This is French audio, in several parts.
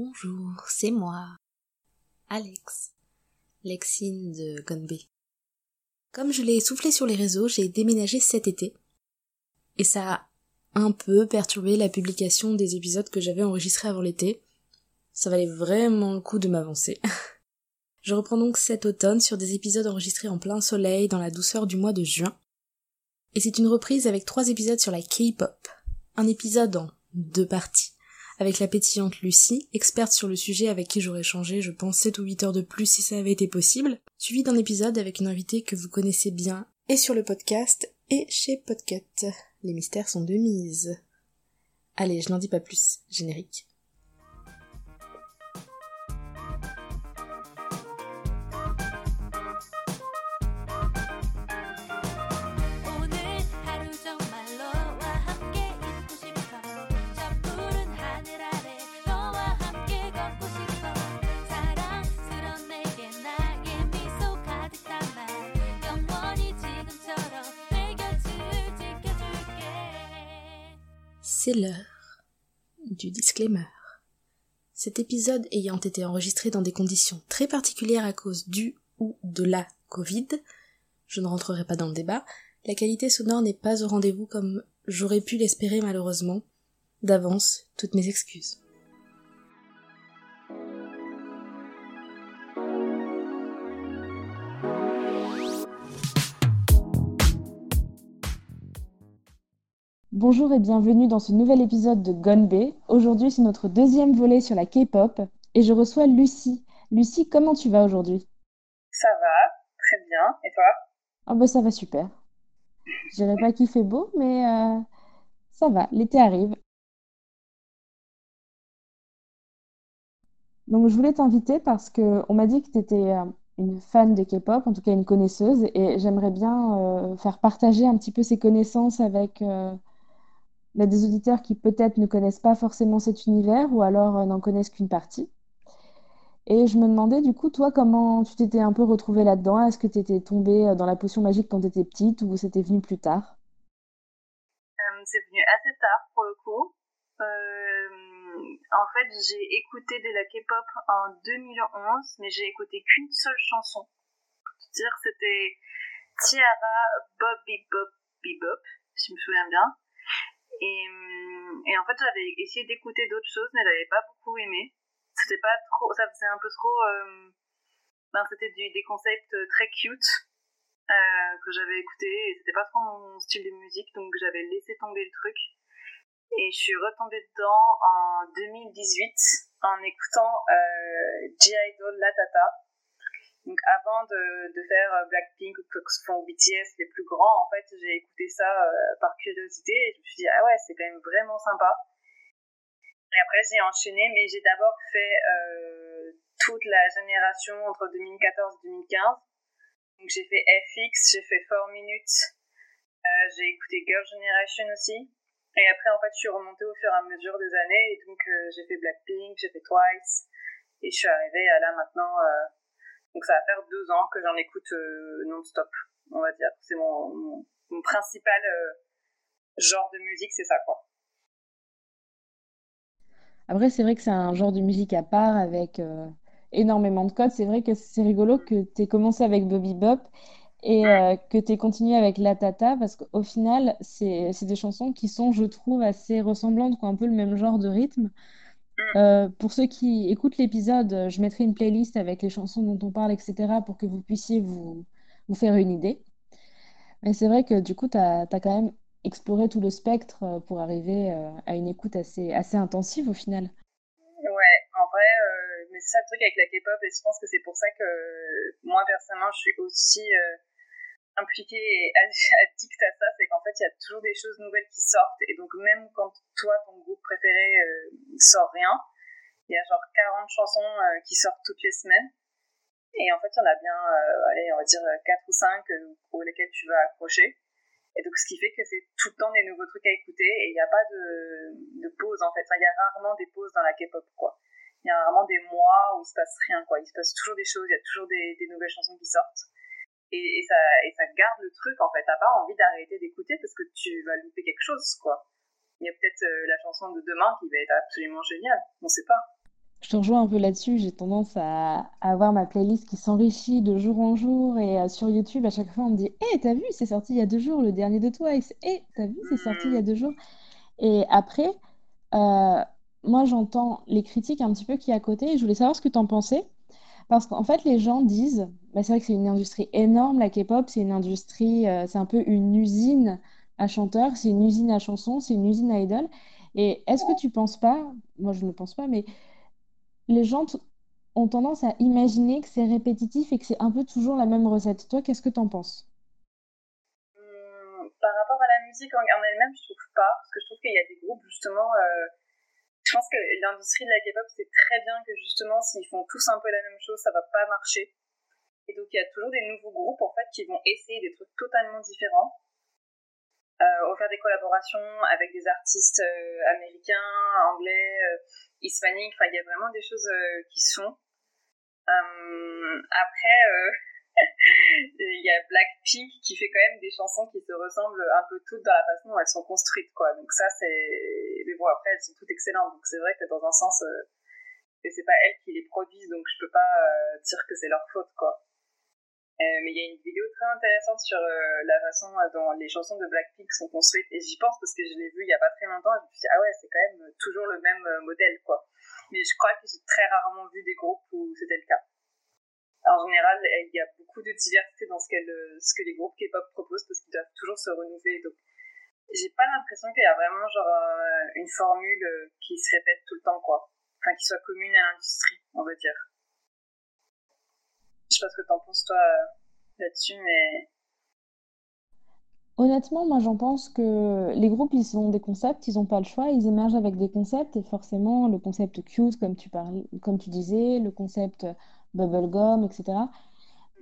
Bonjour, c'est moi, Alex, Lexine de Gonbe. Comme je l'ai soufflé sur les réseaux, j'ai déménagé cet été. Et ça a un peu perturbé la publication des épisodes que j'avais enregistrés avant l'été. Ça valait vraiment le coup de m'avancer. je reprends donc cet automne sur des épisodes enregistrés en plein soleil dans la douceur du mois de juin. Et c'est une reprise avec trois épisodes sur la K-pop. Un épisode en deux parties avec la pétillante Lucie, experte sur le sujet avec qui j'aurais changé, je pense, 7 ou 8 heures de plus si ça avait été possible, suivi d'un épisode avec une invitée que vous connaissez bien, et sur le podcast, et chez Podcut. Les mystères sont de mise. Allez, je n'en dis pas plus, générique. C'est l'heure du disclaimer? Cet épisode ayant été enregistré dans des conditions très particulières à cause du ou de la Covid, je ne rentrerai pas dans le débat, la qualité sonore n'est pas au rendez-vous comme j'aurais pu l'espérer malheureusement. D'avance, toutes mes excuses. Bonjour et bienvenue dans ce nouvel épisode de Gonbe. Aujourd'hui, c'est notre deuxième volet sur la K-pop et je reçois Lucie. Lucie, comment tu vas aujourd'hui? Ça va, très bien. Et toi? Ah bah ça va super. Je dirais pas qu'il fait beau, mais euh, ça va, l'été arrive. Donc je voulais t'inviter parce que on m'a dit que tu étais euh, une fan de K-pop, en tout cas une connaisseuse, et j'aimerais bien euh, faire partager un petit peu ces connaissances avec des auditeurs qui peut-être ne connaissent pas forcément cet univers ou alors euh, n'en connaissent qu'une partie. Et je me demandais du coup, toi, comment tu t'étais un peu retrouvée là-dedans? Est-ce que tu étais tombée euh, dans la potion magique quand tu étais petite ou c'était venu plus tard? Euh, C'est venu assez tard pour le coup. en fait, j'ai écouté de la K-pop en 2011, mais j'ai écouté qu'une seule chanson. dire, c'était Tiara Bob Bebop Bebop, si je me souviens bien. Et, hum, et en fait, j'avais essayé d'écouter d'autres choses, mais j'avais pas beaucoup aimé. C'était pas trop, ça faisait un peu trop, euh, ben, c'était des concepts très cute euh, que j'avais écouté et c'était pas trop mon style de musique, donc j'avais laissé tomber le truc. Et je suis retombée dedans en 2018 en écoutant euh, G-Idol La Tata donc avant de, faire euh, Blackpink ou que font BTS les plus grands, en fait, j'ai écouté ça euh, par curiosité et je me suis dit ah ouais, c'est quand même vraiment sympa. Et après j'ai enchaîné, mais j'ai d'abord fait euh, toute la génération entre 2014 et 2015. Donc j'ai fait FX, j'ai fait 4 Minutes, j'ai écouté Girl Generation aussi. Et après en fait je suis remontée au fur et à mesure des années et donc j'ai fait Blackpink, j'ai fait Twice et je suis arrivée à là maintenant donc ça va faire deux ans que j'en écoute euh, non-stop, on va dire. C'est mon, mon, principal euh, genre de musique, c'est ça quoi. Après, c'est vrai que c'est un genre de musique à part avec euh, énormément de codes. C'est vrai que c'est rigolo que tu aies commencé avec Bobby Bop et que tu aies continué avec La Tata parce qu'au final, c'est des chansons qui sont, je trouve, assez ressemblantes, qui ont un peu le même genre de rythme. Euh, pour ceux qui écoutent l'épisode, je mettrai une playlist avec les chansons dont on parle, etc., pour que vous puissiez vous, vous faire une idée. Mais c'est vrai que du coup, tu as, quand même exploré tout le spectre euh, pour arriver euh, à une écoute assez, assez intensive au final. Ouais, en vrai, mais c'est ça le truc avec la K-pop, et je pense que c'est pour ça que moi, personnellement, je suis aussi impliqué et addict à ça, c'est qu'en fait, il y a toujours des choses nouvelles qui sortent. Et donc, même quand toi, ton groupe préféré euh, sort rien, il y a genre 40 chansons euh, qui sortent toutes les semaines. Et en fait, il y en a bien, euh, allez, on va dire 4 ou 5 pour lesquels tu vas accrocher. Et donc, ce qui fait que c'est tout le temps des nouveaux trucs à écouter et il n'y a pas de, pause, en fait. il y a rarement des pauses dans la K-pop, quoi. Il y a rarement des mois où il se passe rien, quoi. Il se passe toujours des choses, il y a toujours des nouvelles chansons qui sortent et, ça, et ça garde le truc en fait. T'as pas envie d'arrêter d'écouter parce que tu vas louper quelque chose quoi. Il y a peut-être euh, la chanson de demain qui va être absolument géniale, on sait pas. je te rejoins un peu là-dessus. J'ai tendance à, avoir ma playlist qui s'enrichit de jour en jour. Et euh, sur YouTube, à chaque fois, on me dit Hé, t'as vu, c'est sorti il y a deux jours, le dernier de Twice. Hé, t'as vu, c'est sorti il y a deux jours. Et après, euh, moi, j'entends les critiques un petit peu qui à côté. je voulais savoir ce que t'en pensais. Parce qu'en fait, les gens disent bah, c'est vrai que c'est une industrie énorme, la K-pop. C'est une industrie, euh, c'est un peu une usine à chanteurs, c'est une usine à chansons, c'est une usine à idoles. Et est-ce que tu penses pas, moi je ne pense pas, mais les gens ont tendance à imaginer que c'est répétitif et que c'est un peu toujours la même recette. Toi, qu'est-ce que tu en penses? Par rapport à la musique en, elle-même, je trouve pas, parce que je trouve qu'il y a des groupes justement. Euh, je pense que l'industrie de la K-pop, c'est très bien que justement, s'ils font tous un peu la même chose, ça va pas marcher. Et donc, il y a toujours des nouveaux groupes en fait qui vont essayer des trucs totalement différents. Euh, faire des collaborations avec des artistes euh, américains, anglais, euh, hispaniques. Enfin, il y a vraiment des choses euh, qui se font. après, il y a Blackpink qui fait quand même des chansons qui se ressemblent un peu toutes dans la façon dont elles sont construites, quoi. Donc ça, c'est. Mais bon, après, elles sont toutes excellentes. Donc c'est vrai que dans un sens, que c'est pas elles qui les produisent, donc je peux pas dire que c'est leur faute, quoi. Euh, mais il y a une vidéo très intéressante sur euh, la façon dont les chansons de Blackpink sont construites et j'y pense parce que je l'ai vu il y a pas très longtemps et je me suis dit ah ouais c'est quand même toujours le même euh, modèle quoi. Mais je crois que j'ai très rarement vu des groupes où c'était le cas. En général, il y a beaucoup de diversité dans ce, ce que les groupes K-pop proposent parce qu'ils doivent toujours se renouveler. Donc, j'ai pas l'impression qu'il y a vraiment genre une formule qui se répète tout le temps quoi. Enfin, qui soit commune à l'industrie, on va dire. Je sais pas ce que t'en penses toi euh, là-dessus, mais. Honnêtement, moi j'en pense que les groupes, ils ont des concepts, ils n'ont pas le choix, ils émergent avec des concepts et forcément le concept cute, comme tu, parlais, comme tu disais, le concept bubblegum, etc.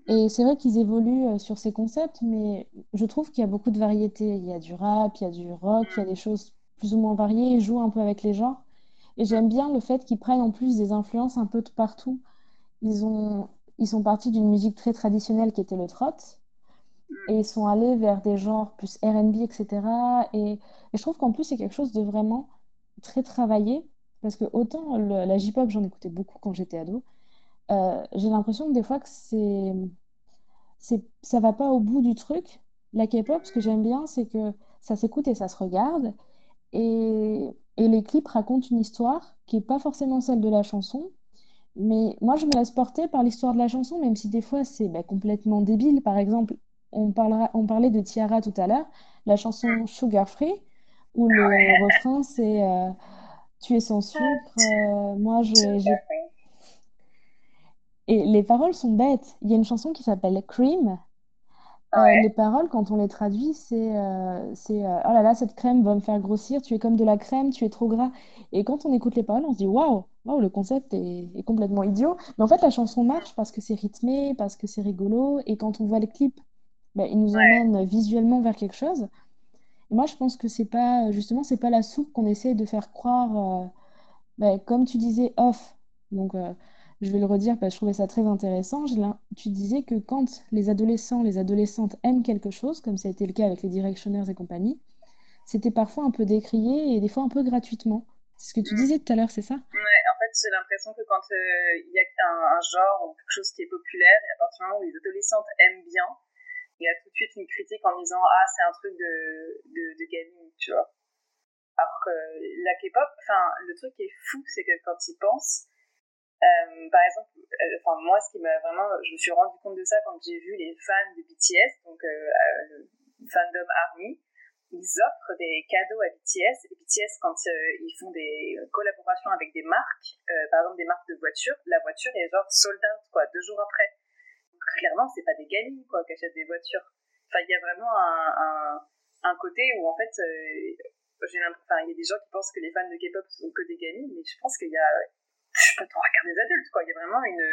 Et c'est vrai qu'ils évoluent euh, sur ces concepts, mais je trouve qu'il y a beaucoup de variétés. Il y a du rap, il y a du rock, il y a des choses plus ou moins variées, ils jouent un peu avec les genres. Et j'aime bien le fait qu'ils prennent en plus des influences un peu de partout. Ils ont, ils sont partis d'une musique très traditionnelle qui était le trot et ils sont allés vers des genres plus R&B, etc. Et, et je trouve qu'en plus, c'est quelque chose de vraiment très travaillé parce que autant la J-pop, j'en écoutais beaucoup quand j'étais ado, euh, j'ai l'impression que des fois que c'est, c'est, ça va pas au bout du truc. La K-pop, ce que j'aime bien, c'est que ça s'écoute et ça se regarde. Et, et les clips racontent une histoire qui est pas forcément celle de la chanson, mais moi, je me laisse porter par l'histoire de la chanson, même si des fois c'est bah, complètement débile. Par exemple, on, parlera, on parlait de Tiara tout à l'heure, la chanson Sugar Free, où le refrain c'est euh, Tu es sans sucre, euh, moi je. Et les paroles sont bêtes. Il y a une chanson qui s'appelle Cream, euh, les paroles, quand on les traduit, c'est euh, c'est euh, oh là là, cette crème va me faire grossir, tu es comme de la crème, tu es trop gras. Et quand on écoute les paroles, on se dit waouh, waouh, le concept est, est, complètement idiot. Mais en fait, la chanson marche parce que c'est rythmé, parce que c'est rigolo. Et quand on voit les clips, ben, ils nous emmènent visuellement vers quelque chose. Et moi, je pense que c'est pas, justement, c'est pas la soupe qu'on essaie de faire croire, ben, comme tu disais, off. Donc, je vais le redire parce que je trouvais ça très intéressant. tu disais que quand les adolescents, les adolescentes aiment quelque chose, comme ça a été le cas avec les Directionnaires et compagnie, c'était parfois un peu décrié et des fois un peu gratuitement. C'est ce que tu mm. disais tout à l'heure, c'est ça? Ouais, en fait, j'ai l'impression que quand euh, il y a un, genre ou quelque chose qui est populaire, et à partir du moment où les adolescentes aiment bien, il y a tout de suite une critique en disant Ah, c'est un truc de, de, de gamine, tu vois. Alors que la K-pop, enfin, le truc qui est fou, c'est que quand ils pensent, euh, par exemple, euh, moi, ce qui m'a vraiment, je me suis rendu compte de ça quand j'ai vu les fans de BTS, donc euh, le fandom Army, ils offrent des cadeaux à BTS. Et BTS, quand ils font des collaborations avec des marques, par exemple des marques de voitures, la voiture est genre sold out quoi, deux jours après. Donc, clairement, c'est pas des gamines quoi qui achètent des voitures. Enfin, il y a vraiment un, un, côté où en fait, j'ai il y a des gens qui pensent que les fans de K-pop sont que des gamines, mais je pense qu'il y a je peux pas regarder des adultes, quoi. Il y a vraiment une,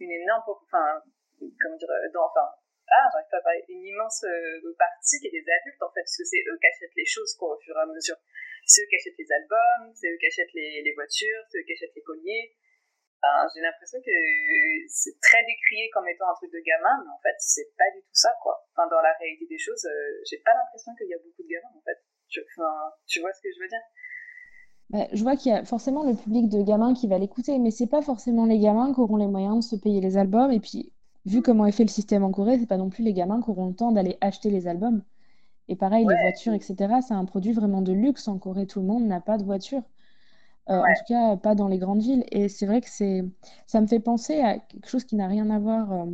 une énorme, enfin, comment dire, dans, enfin, ah, j'arrive pas à parler, une immense euh, partie qui est des adultes, en fait, parce que c'est eux qui achètent les choses, quoi, au fur et à mesure. C'est eux qui achètent les albums, c'est eux qui achètent les, voitures, c'est eux qui achètent les colliers. J'ai l'impression que c'est très décrié comme étant un truc de gamin, mais en fait, c'est pas du tout ça, quoi. Enfin, dans la réalité des choses, euh, j'ai pas l'impression qu'il y a beaucoup de gamins, en fait. enfin, tu vois ce que je veux dire? Bah, je vois qu'il y a forcément le public de gamins qui va l'écouter, mais c'est pas forcément les gamins qui auront les moyens de se payer les albums. Et puis, vu comment est fait le système en Corée, c'est pas non plus les gamins qui auront le temps d'aller acheter les albums. Et pareil, les voitures, etc., c'est un produit vraiment de luxe en Corée. Tout le monde n'a pas de voiture. Euh, en tout cas, pas dans les grandes villes. Et c'est vrai que c'est, ça me fait penser à quelque chose qui n'a rien à voir. euh,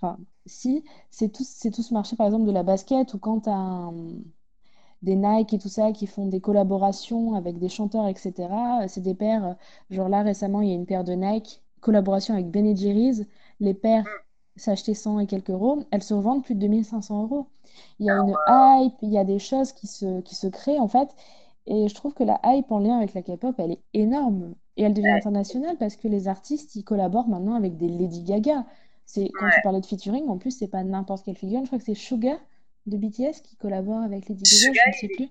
Enfin, si, c'est tout, c'est tout ce marché, par exemple, de la basket, ou quand tu as des Nike et tout ça qui font des collaborations avec des chanteurs, etc. C'est des paires, genre là récemment, il y a une paire de Nike, collaboration avec Ben Jerry's. Les paires s'achetaient 100 et quelques euros, elles se revendent plus de 2500 euros. Il y a une hype, il y a des choses qui se, qui se créent en fait. Et je trouve que la hype en lien avec la K-pop, elle est énorme. Et elle devient internationale parce que les artistes, ils collaborent maintenant avec des Lady Gaga. C'est, quand tu parlais de featuring, en plus, c'est pas n'importe quelle figure. Je crois que c'est Suga de BTS qui collabore avec Lady Gaga, je ne sais plus.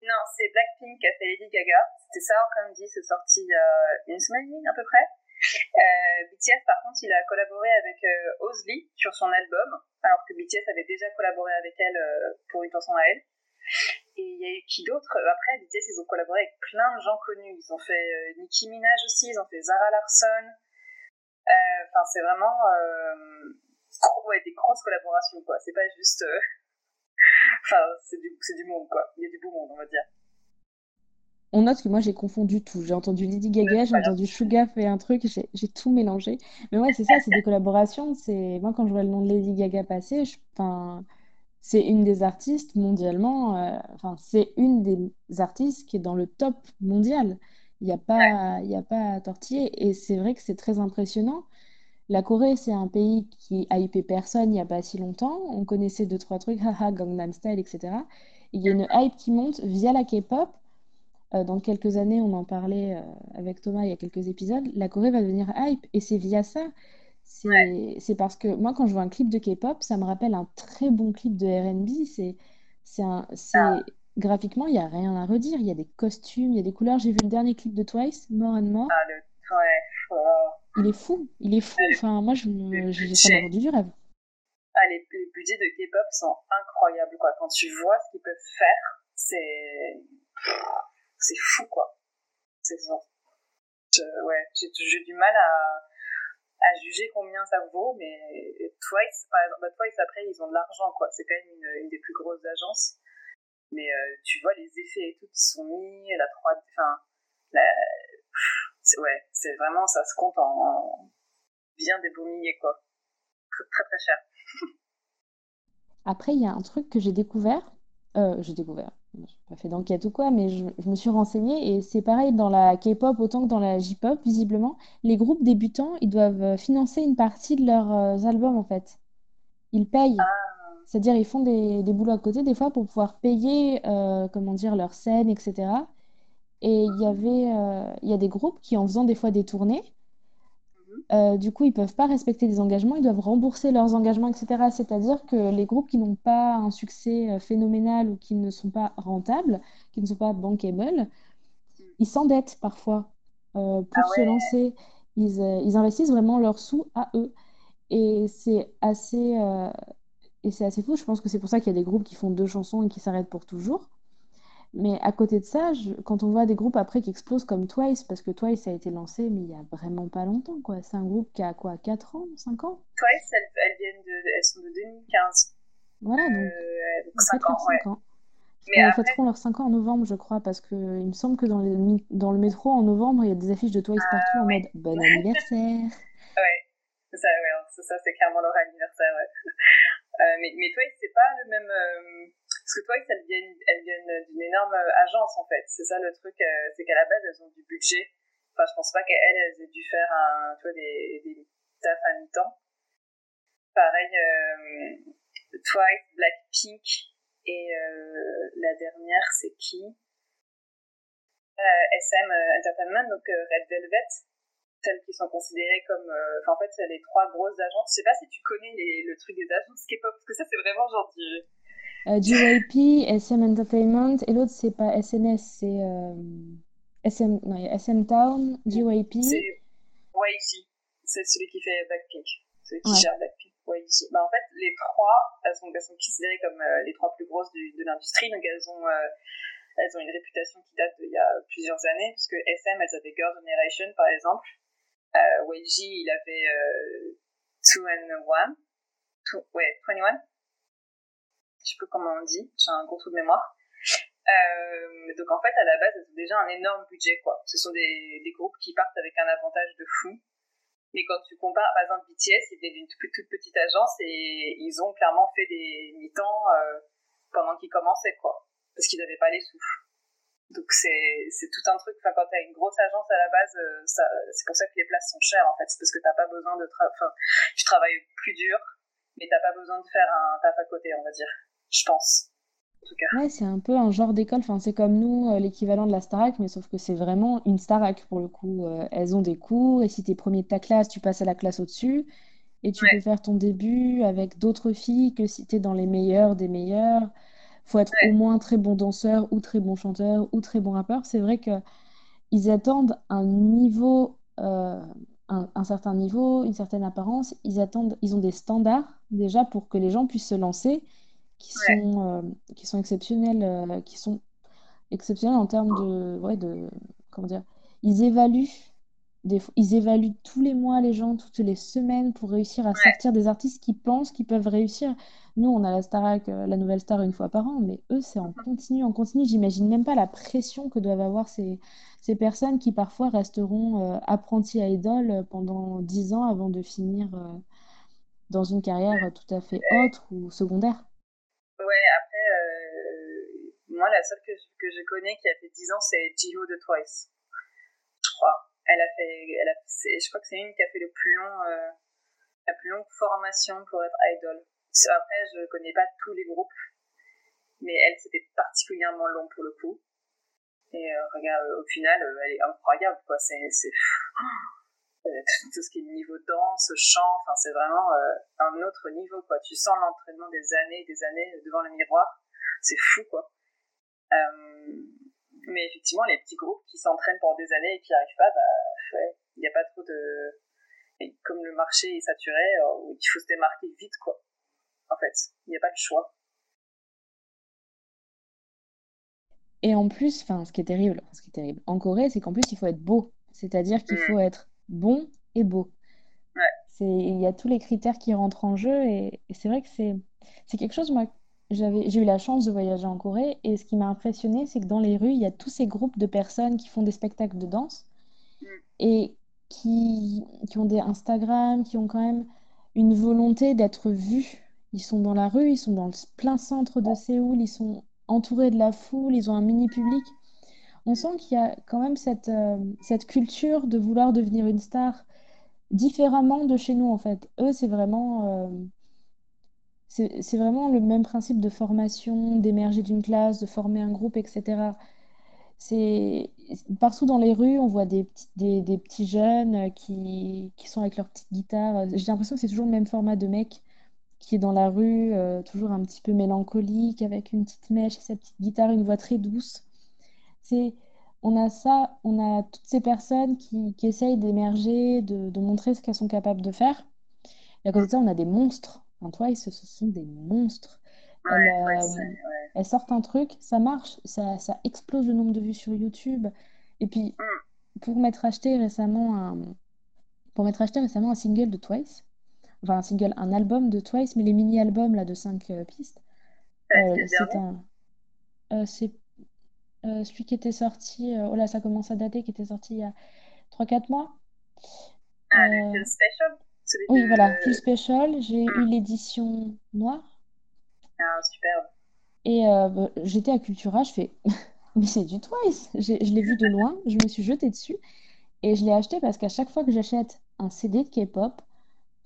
Non, c'est Blackpink qui a fait Lady Gaga. C'était ça, comme dit, c'est sorti il y a une semaine et demie à peu près. Euh, BTS, par contre, il a collaboré avec euh, Ozly sur son album, alors que BTS avait déjà collaboré avec elle euh, pour une chanson à elle. Et il y a eu qui d'autre? Après, BTS, ils ont collaboré avec plein de gens connus. Ils ont fait euh, Nicki Minaj aussi, ils ont fait Zara Larson. Euh, Enfin, c'est vraiment euh, ouais, des grosses collaborations, quoi. C'est pas juste. Enfin, c'est du, c'est du monde, quoi. Il y a du beau monde, on va dire. On note que moi j'ai confondu tout. J'ai entendu Lady Gaga, j'ai entendu Suga fait un truc, j'ai j'ai tout mélangé. Mais ouais, c'est ça, c'est des collaborations. C'est moi quand je vois le nom de Lady Gaga passer, je... enfin, c'est une des artistes mondialement. euh, Enfin, c'est une des artistes qui est dans le top mondial. Il n'y a pas, il y a pas à tortiller. Et c'est vrai que c'est très impressionnant. La Corée, c'est un pays qui a hypé personne il n'y a pas si longtemps. On connaissait deux, trois trucs, haha, Gangnam Style, etc. Il y a une hype qui monte via la K-pop. Euh, dans quelques années, on en parlait euh, avec Thomas il y a quelques épisodes. La Corée va devenir hype et c'est via ça. C'est parce que moi, quand je vois un clip de K-pop, ça me rappelle un très bon clip de R&B. C'est c'est graphiquement, il n'y a rien à redire. Il y a des costumes, il y a des couleurs. J'ai vu le dernier clip de Twice, More and More. Ah, le. Ouais. oh. Il est fou, il est fou. Enfin, moi, je me, je, ça du rêve. Ah, les, les budgets de K-pop sont incroyables, quoi. Quand tu vois ce qu'ils peuvent faire, c'est. C'est fou, quoi. C'est. Je- ouais, j'ai j'ai du mal à, à juger combien ça vaut, mais Twice, par exemple, bah, Twice, après, ils ont de l'argent, quoi. C'est quand même une, une des plus grosses agences. Mais euh, tu vois les effets et tout qui sont mis, la 3 enfin, la... ouais, c'est vraiment, ça se compte en, en bien des beaux milliers, quoi. Très, très, très cher. Après, il y a un truc que j'ai découvert. Euh, j'ai découvert. Je n'ai pas fait d'enquête ou quoi, mais je, je me suis renseignée et c'est pareil dans la K-pop autant que dans la J-pop, visiblement. Les groupes débutants, ils doivent euh, financer une partie de leurs euh, albums en fait. Ils payent. C'est-à-dire, ils font des, des boulots à côté des fois pour pouvoir payer, euh, comment dire, leurs scènes, etc. Et il y avait, euh, il y a des groupes qui, en faisant des fois des tournées, euh, du coup, ils peuvent pas respecter des engagements, ils doivent rembourser leurs engagements, etc. C'est-à-dire que les groupes qui n'ont pas un succès euh, phénoménal ou qui ne sont pas rentables, qui ne sont pas bankable, ils s'endettent parfois euh, pour se lancer. Ils, euh, ils investissent vraiment leurs sous à eux. Et c'est assez, et c'est assez fou. Je pense que c'est pour ça qu'il y a des groupes qui font deux chansons et qui s'arrêtent pour toujours. Mais à côté de ça, je- quand on voit des groupes après qui explosent comme Twice, parce que Twice a été lancé, mais il y a vraiment pas longtemps, quoi. C'est un groupe qui a quoi, 4 ans, 5 ans? Twice, elles, elles viennent de, elles sont de 2015. Voilà, donc, Euh, donc ils 5 fêtent ans, leurs ouais. 5 ans. Mais ils après, fêteront leurs 5 ans en novembre, je crois, parce que il me semble que dans, les, dans le métro, en novembre, il y a des affiches de Twice partout en mode Bon anniversaire. ouais, c'est ça, ouais, c'est ça, c'est clairement leur anniversaire, ouais. Euh, mais, mais Twice, c'est pas le même, euh, parce que Twice, elles viennent, d'une énorme euh, agence, en fait. C'est ça le truc, euh, c'est qu'à la base, elles ont du budget. Enfin, je pense pas qu'elles, elles aient dû faire un, tu des, des tafs à mi-temps. Pareil, euh, Twice, Blackpink, et euh, la dernière, c'est qui? SM Entertainment, donc Red Velvet, celles qui sont considérées comme... Enfin, en fait, c'est les trois grosses agences. Je sais pas si tu connais le truc des agences K-pop, parce que ça, c'est vraiment genre du... Euh, JYP, SM Entertainment, et l'autre, c'est pas SNS, c'est euh, SM, non, il y a SM Town, JYP. C'est YG. C'est celui qui fait Blackpink. Celui qui Ouais. gère Blackpink. YG. Bah, en fait, les trois, elles sont, elles sont considérées comme euh, les trois plus grosses du- de l'industrie. Donc, elles ont euh, elles ont une réputation qui date d'il y a plusieurs années, parce que SM, elles avaient Girl Generation, par exemple. Euh, YG, il avait euh, 2 and 1. ouais, 21. Sais plus comment on dit, j'ai un gros trou de mémoire. Euh, donc en fait, à la base, elles ont déjà un énorme budget, quoi. Ce sont des, des groupes qui partent avec un avantage de fou. Mais quand tu compares, par exemple, BTS, ils étaient d'une toute petite agence et ils ont clairement fait des mi-temps euh, pendant qu'ils commençaient, quoi. Parce qu'ils n'avaient pas les sous. Donc c'est, tout un truc, enfin, quand t'as une grosse agence à la base, euh, c'est pour ça que les places sont chères, en fait. C'est parce que t'as pas besoin de tra tu travailles plus dur, mais t'as pas besoin de faire un taf à côté, on va dire. Je pense. Ouais, c'est un peu un genre d'école. Enfin, c'est comme nous, euh, l'équivalent de la Starac, mais sauf que c'est vraiment une Starac pour le coup. Euh, elles ont des cours, et si t'es premier de ta classe, tu passes à la classe au-dessus. Et tu peux faire ton début avec d'autres filles que si t'es dans les meilleurs des meilleurs. Faut être au moins très bon danseur, ou très bon chanteur, ou très bon rappeur. C'est vrai que ils attendent un niveau, euh, un, un certain niveau, une certaine apparence. Ils attendent, ils ont des standards déjà pour que les gens puissent se lancer qui sont, euh, qui sont exceptionnels, euh, qui sont exceptionnels en termes de, ouais, de, comment dire, ils évaluent, des, ils évaluent tous les mois les gens, toutes les semaines pour réussir à sortir des artistes qui pensent qu'ils peuvent réussir. Nous, on a la Starac, euh, la nouvelle star une fois par an, mais eux, c'est en continu, en continu. J'imagine même pas la pression que doivent avoir ces, ces personnes qui parfois resteront apprentis à idole pendant dix ans avant de finir dans une carrière tout à fait autre ou secondaire. Euh, moi, la seule que je, connais qui a fait 10 ans, c'est Jiho de Twice. Je crois. Elle a fait, elle a, je crois que c'est une qui a fait le plus long, euh, la plus longue formation pour être idol. Après, je connais pas tous les groupes, mais elle, c'était particulièrement long pour le coup. Et euh, regarde, au final, elle est incroyable, quoi. C'est, c'est, euh, tout ce qui est niveau danse, chant, enfin c'est vraiment euh, un autre niveau quoi. Tu sens l'entraînement des années, des années devant le miroir, c'est fou quoi. Euh, mais effectivement, les petits groupes qui s'entraînent pendant des années et qui n'y arrivent pas, bah il n'y a pas trop de, et comme le marché est saturé, il faut se démarquer vite quoi. En fait, il n'y a pas de choix. Et en plus, enfin, ce qui est terrible, ce qui est terrible en Corée, c'est qu'en plus il faut être beau, c'est-à-dire qu'il mmh. faut être bon et beau. Il y a tous les critères qui rentrent en jeu et, c'est vrai que c'est quelque chose, moi, j'ai eu la chance de voyager en Corée et ce qui m'a impressionné, c'est que dans les rues, il y a tous ces groupes de personnes qui font des spectacles de danse mm. et qui, qui ont des Instagram, qui ont quand même une volonté d'être vus. Ils sont dans la rue, ils sont dans le plein centre de Séoul, ils sont entourés de la foule, ils ont un mini public on sent qu'il y a quand même cette, euh, cette culture de vouloir devenir une star différemment de chez nous, en fait. Eux, c'est vraiment, euh, c'est vraiment le même principe de formation, d'émerger d'une classe, de former un groupe, etc. C'est partout dans les rues, on voit des, des, des petits jeunes qui, qui sont avec leur petite guitare. J'ai l'impression que c'est toujours le même format de mec qui est dans la rue, euh, toujours un petit peu mélancolique, avec une petite mèche sa petite guitare, une voix très douce on a ça, on a toutes ces personnes qui, qui essayent d'émerger, de, de, montrer ce qu'elles sont capables de faire. Et à côté de ça, on a des monstres. Toi, ce sont des monstres. elles, sortent un truc, ça marche, ça, ça, explose le nombre de vues sur YouTube. Et puis, mm. pour m'être acheté récemment un, pour m'être acheté récemment un single de Twice, enfin un single, un album de Twice, mais les mini-albums là de 5 euh, pistes. Euh, c'est un, euh, c'est euh, celui qui était sorti, euh, oh là, ça commence à dater, qui était sorti il y a 3-4 mois. Ah, le euh, Oui, voilà, Full Special. J'ai eu hmm. l'édition noire. Ah, superbe. Et bah, j'étais à Cultura, je fais, mais c'est du Twice. Je l'ai vu de loin, je me suis jetée dessus. Et je l'ai acheté parce qu'à chaque fois que j'achète un CD de K-pop,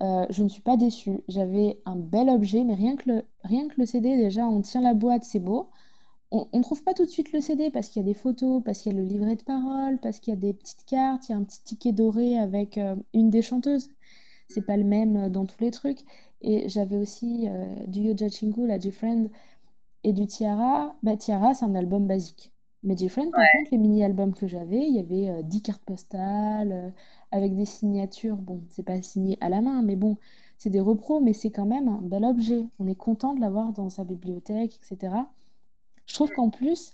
je ne suis pas déçue. J'avais un bel objet, mais rien que, le, rien que le CD, déjà, on tient la boîte, c'est beau on ne trouve pas tout de suite le CD parce qu'il y a des photos, parce qu'il y a le livret de parole, parce qu'il y a des petites cartes, il y a un petit ticket doré avec euh, une des chanteuses. C'est pas le même euh, dans tous les trucs. Et j'avais aussi euh, du Yoja Chingu, la Different, et du Tiara. Bah, Tiara, c'est un album basique. Mais Different, par contre, les mini-albums que j'avais, il y avait 10 cartes postales avec des signatures. Bon, c'est pas signé à la main, mais bon, c'est des repros, mais c'est quand même un bel objet. On est content de l'avoir dans sa bibliothèque, etc. Je trouve qu'en plus,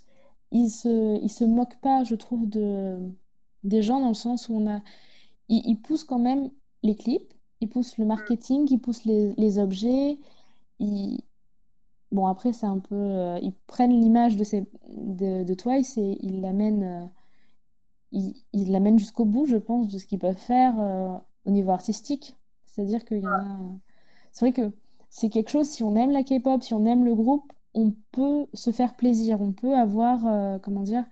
ils se, ils se moquent pas, je trouve, de, des gens dans le sens où on a, ils, ils poussent quand même les clips, ils poussent le marketing, ils poussent les, les objets. Ils... Bon, après, c'est un peu. euh, ils prennent l'image de, ces, de, de Twice et ils l'amènent euh, ils, ils l'amènent jusqu'au bout, je pense, de ce qu'ils peuvent faire euh, au niveau artistique. C'est-à-dire qu'il y en a. C'est vrai que c'est quelque chose, si on aime la K-pop, si on aime le groupe, on peut se faire plaisir, on peut avoir, euh, comment dire,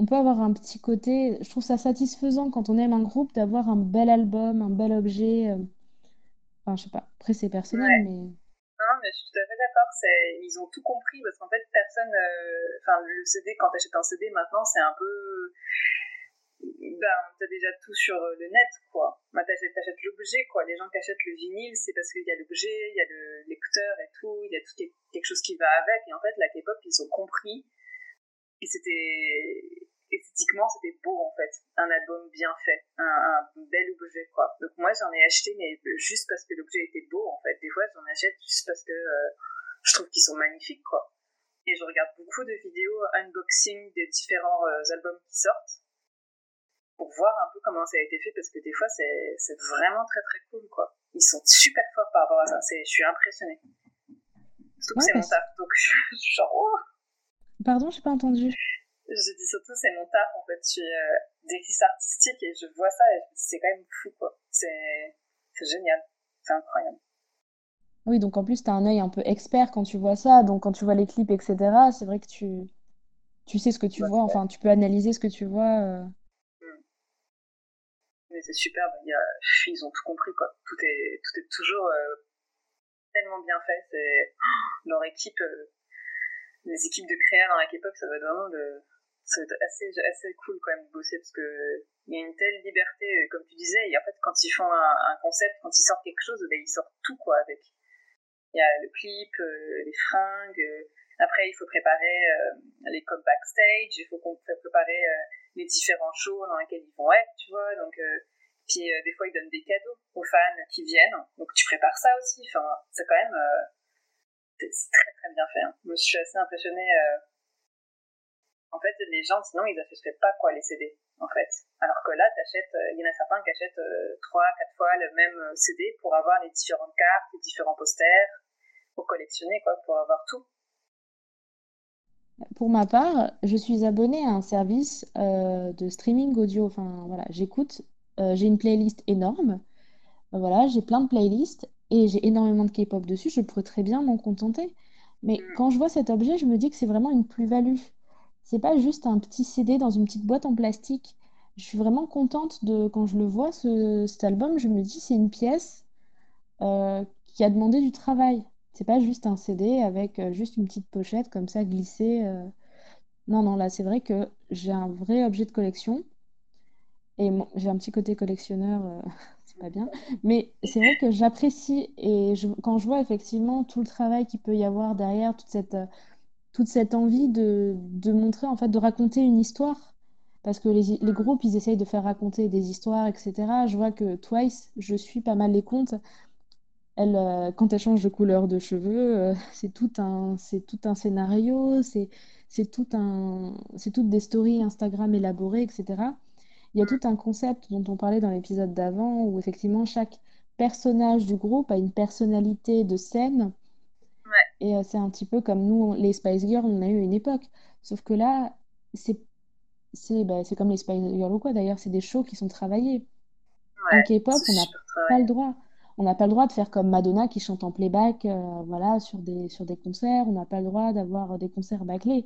on peut avoir un petit côté, je trouve ça satisfaisant quand on aime un groupe d'avoir un bel album, un bel objet. euh, Enfin, je sais pas, après c'est personnel, Ouais. mais Non, mais je suis tout à fait d'accord. Ils ont tout compris parce qu'en fait, personne, euh, enfin, le CD, quand t'achètes un CD maintenant, c'est un peu, ben, t'as déjà tout sur euh, le net, quoi. Ben, t'achètes, l'objet, quoi. Les gens qui achètent le vinyle, c'est parce qu'il y a l'objet, il y a le lecteur et tout, il y a tout quel- quelque chose qui va avec. Et en fait, la K-pop, ils ont compris. Et c'était, esthétiquement, c'était beau, en fait. Un album bien fait. Un, un bel objet, quoi. Donc moi, j'en ai acheté, mais juste parce que l'objet était beau, en fait. Des fois, j'en achète juste parce que euh, je trouve qu'ils sont magnifiques, quoi. Et je regarde beaucoup de vidéos unboxing des différents euh, albums qui sortent pour voir un peu comment ça a été fait parce que des fois c'est vraiment très très cool quoi. Ils sont super forts par rapport à ça. Je suis impressionnée. Surtout que Ouais, c'est mon taf donc je, je suis genre oh pardon, j'ai pas entendu. Je dis surtout c'est mon taf en fait. Je suis euh, artistique et je vois ça et c'est quand même fou quoi. C'est génial. C'est incroyable. Oui, donc en plus, tu as un œil un peu expert quand tu vois ça. Donc quand tu vois les clips, etc., c'est vrai que tu, tu sais ce que tu Ouais, vois. Enfin, tu peux analyser ce que tu vois. euh. Mais c'est superbe. Il y a, ils ont tout compris quoi. Tout est tout est toujours euh, tellement bien fait. C'est leur équipe, euh, les équipes de créa dans la K-pop, ça va être vraiment de, être assez assez cool quand même de bosser parce que il y a une telle liberté, euh, comme tu disais. Et en fait, quand ils font un, concept, quand ils sortent quelque chose, ben, ils sortent tout quoi avec. Il y a le clip, euh, les fringues. euh, après, il faut préparer les codes backstage. Il faut qu'on préparer les différents shows dans lesquels ils vont être, tu vois. Donc, puis des fois, ils donnent des cadeaux aux fans qui viennent. Donc, tu prépares ça aussi. Enfin, c'est quand même, c'est c'est très très bien fait. hein. Je suis assez impressionnée. Euh. En fait, les gens, sinon, ils achèteraient pas quoi les CD, en fait. Alors que là, t'achètes, euh, il y en a certains qui achètent euh, trois, quatre fois le même euh, CD pour avoir les différentes cartes, les différents posters, pour collectionner, quoi, pour avoir tout. Pour ma part, je suis abonnée à un service euh, de streaming audio. Enfin, voilà, j'écoute. euh, j'ai une playlist énorme. Euh, Voilà, j'ai plein de playlists et j'ai énormément de K-pop dessus. Je pourrais très bien m'en contenter. Mais Mm. quand je vois cet objet, je me dis que c'est vraiment une plus-value. C'est pas juste un petit CD dans une petite boîte en plastique. Je suis vraiment contente de quand je le vois, ce, cet album, je me dis c'est une pièce euh, qui a demandé du travail. C'est pas juste un CD avec euh, juste une petite pochette comme ça glissée. euh. Non, non, là c'est vrai que j'ai un vrai objet de collection. Et j'ai un petit côté collectionneur, euh, pas bien. Mais c'est vrai que j'apprécie et je- quand je vois effectivement tout le travail qu'il peut y avoir derrière, toute cette, toute cette envie de, de montrer, en fait, de raconter une histoire. Parce que les, les groupes, ils essayent de faire raconter des histoires, etc. Je vois que Twice, je suis pas mal les comptes. Elle, euh, quand elle change de couleur de cheveux, euh, c'est tout un, c'est tout un scénario, c'est, c'est tout un, c'est toutes des stories Instagram élaborées, etc. Il y a tout un concept dont on parlait dans l'épisode d'avant, où effectivement chaque personnage du groupe a une personnalité de scène. Et euh, c'est un petit peu comme nous, les Spice Girls, on a eu une époque. Sauf que là, c'est c'est bah, c'est comme les Spice Girls ou quoi d'ailleurs, c'est des shows qui sont travaillés. En K-pop, c'est on n'a super pas travail. le droit. On n'a pas le droit de faire comme Madonna qui chante en playback euh, voilà, sur des, sur des concerts. On n'a pas le droit d'avoir des concerts bâclés.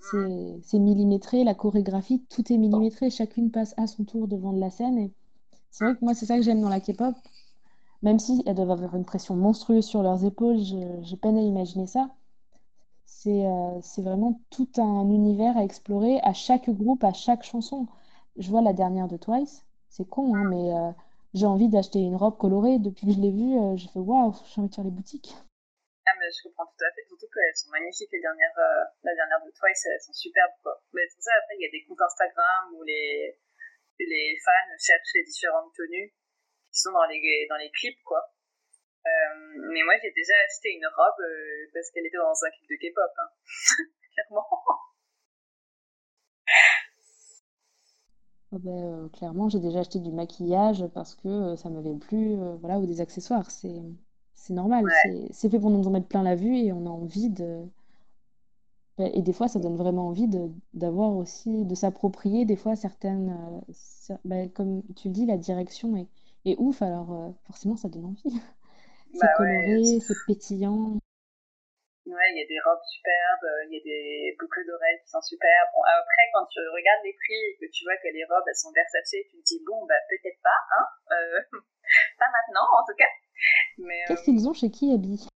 C'est c'est millimétré, la chorégraphie, tout est millimétré. Chacune passe à son tour devant de la scène. Et c'est vrai que moi, c'est ça que j'aime dans la K-pop. Même si elles doivent avoir une pression monstrueuse sur leurs épaules, j'ai peine à imaginer ça. C'est euh, c'est vraiment tout un univers à explorer à chaque groupe, à chaque chanson. Je vois la dernière de Twice, c'est con, hein, mais euh, j'ai envie d'acheter une robe colorée. Depuis que je l'ai vue, euh, j'ai fait waouh, j'ai envie de faire les boutiques. Ah, mais je comprends tout à fait. Surtout qu'elles sont magnifiques, les dernières, euh, la dernière de Twice, elles sont superbes. Mais c'est ça, après, il y a des comptes Instagram où les fans cherchent les différentes tenues qui sont dans les, dans les clips, quoi. Euh, mais moi, j'ai déjà acheté une robe euh, parce qu'elle était dans un clip de K-pop. Hein. clairement. Oh ben, euh, clairement, j'ai déjà acheté du maquillage parce que ça m'avait plu, voilà, ou des accessoires. C'est, c'est normal, c'est, c'est fait pour nous en mettre plein la vue et on a envie de. Ben, et des fois, ça donne vraiment envie d'avoir aussi, de s'approprier des fois certaines. Ben, comme tu le dis, la direction est, est ouf, alors forcément, ça donne envie. c'est Bah coloré, c'est pétillant. Ouais, il y a des robes superbes, euh, il y a des boucles d'oreilles qui sont superbes. Bon, après, quand tu regardes les prix et que tu vois que les robes, elles sont Versace, tu te dis, bon, bah, peut-être pas, hein. Euh, pas maintenant, en tout cas. Mais, Qu'est-ce qu'ils ont chez qui, Abby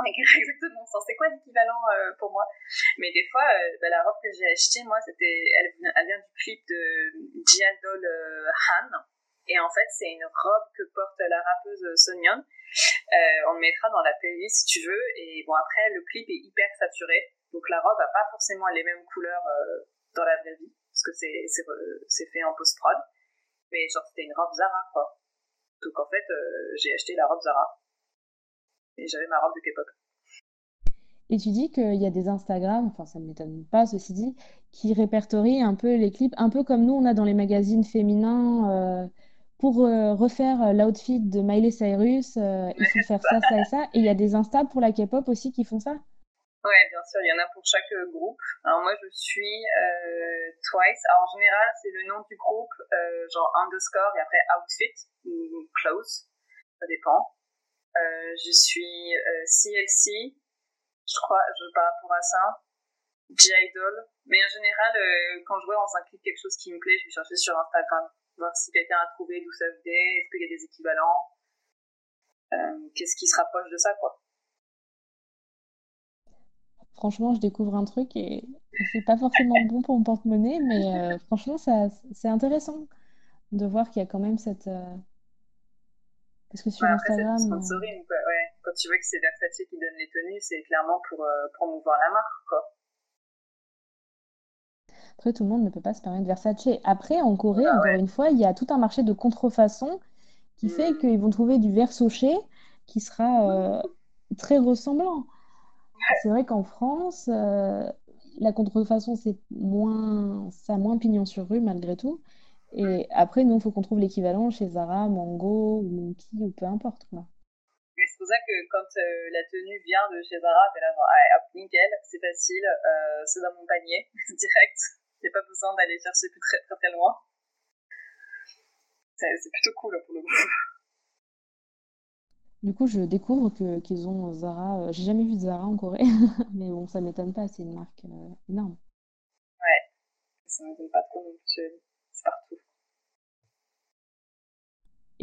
Exactement, c'est quoi l'équivalent euh, pour moi? Mais des fois, euh, bah, la robe que j'ai achetée, moi, c'était, elle, elle, vient du clip de Gialdol Han. Et en fait, c'est une robe que porte la rappeuse Sonyeon. Euh, on le mettra dans la playlist si tu veux. Et bon, après, le clip est hyper saturé. Donc la robe a pas forcément les mêmes couleurs euh, dans la vraie vie. Parce que c'est, c'est, c'est fait en post-prod. Mais genre, c'était une robe Zara, quoi. Donc en fait, euh, j'ai acheté la robe Zara. Et j'avais ma robe de K-pop. Et tu dis qu'il y a des Instagram, enfin ça ne m'étonne pas ceci dit, qui répertorient un peu les clips, un peu comme nous on a dans les magazines féminins pour euh, refaire euh, l'outfit de Miley Cyrus, euh, il faut faire ça, ça et ça. Et il y a des Insta pour la K-pop aussi qui font ça Ouais, bien sûr, il y en a pour chaque groupe. Alors moi, je suis Twice. Alors en général, c'est le nom du groupe, genre underscore et après outfit ou clothes, ça dépend. je suis CLC, je crois, je, par rapport à ça. J-Idol. Mais en général, quand je vois dans un clip quelque chose qui me plaît, je vais chercher sur Instagram voir si quelqu'un a trouvé d'où ça venait, est-ce qu'il y a des équivalents, euh, qu'est-ce qui se rapproche de ça, quoi. Franchement, je découvre un truc et c'est pas forcément bon pour mon porte-monnaie, mais euh, franchement, ça, c'est intéressant de voir qu'il y a quand même cette. Euh, parce que sur Instagram. Sponsoring, quoi, ouais. Quand tu vois que c'est Versace qui donne les tenues, c'est clairement pour promouvoir la marque, quoi. Après, tout le monde ne peut pas se permettre Versace. Après, en Corée, ah encore une fois, il y a tout un marché de contrefaçon qui fait mm. qu'ils vont trouver du Versace qui sera euh, très ressemblant. C'est vrai qu'en France, euh, la contrefaçon, c'est moins, ça a moins pignon sur rue malgré tout. Et après, nous, il faut qu'on trouve l'équivalent chez Zara, Mango ou Monkey ou peu importe. Quoi. Mais c'est pour ça que quand euh, la tenue vient de chez Zara, t'es là genre, ah, hop, nickel, c'est facile, c'est dans mon panier, direct. Il n'y a pas besoin d'aller chercher plus très, très, très loin. C'est plutôt cool pour le coup. Du coup, je découvre que qu'ils ont Zara. Euh, j'ai jamais vu de Zara en Corée, mais bon, ça m'étonne pas. C'est une marque euh, énorme. Ouais, ça m'étonne pas trop non plus. C'est partout.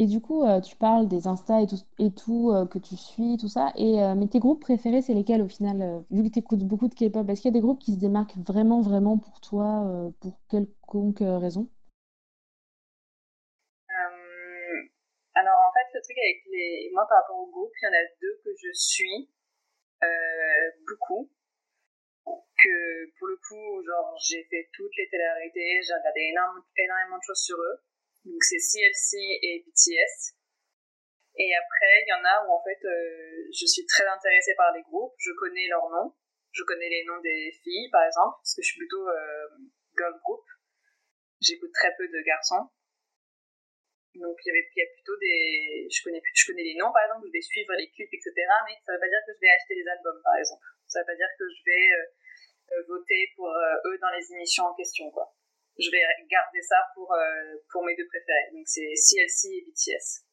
Et du coup, euh, tu parles des Insta et tout, et tout euh, que tu suis, tout ça. Et, euh, mais tes groupes préférés, c'est lesquels au final Vu que tu écoutes beaucoup de K-pop, est-ce qu'il y a des groupes qui se démarquent vraiment, vraiment pour toi, pour quelconque raison? Alors en fait, le truc avec les. Moi, par rapport aux groupes, il y en a deux que je suis beaucoup. Que pour le coup, genre, j'ai fait toutes les télé j'ai regardé énormément de choses sur eux. Donc c'est CLC et BTS. Et après, il y en a où en fait, euh, je suis très intéressée par les groupes. Je connais leurs noms. Je connais les noms des filles, par exemple, parce que je suis plutôt euh, girl group. J'écoute très peu de garçons. Donc il y avait a plutôt des je connais je connais les noms par exemple je vais suivre les clips etc mais ça veut pas dire que je vais acheter les albums par exemple ça veut pas dire que je vais euh, voter pour eux dans les émissions en question quoi je vais garder ça pour, euh, pour mes deux préférés. Donc c'est CLC et BTS.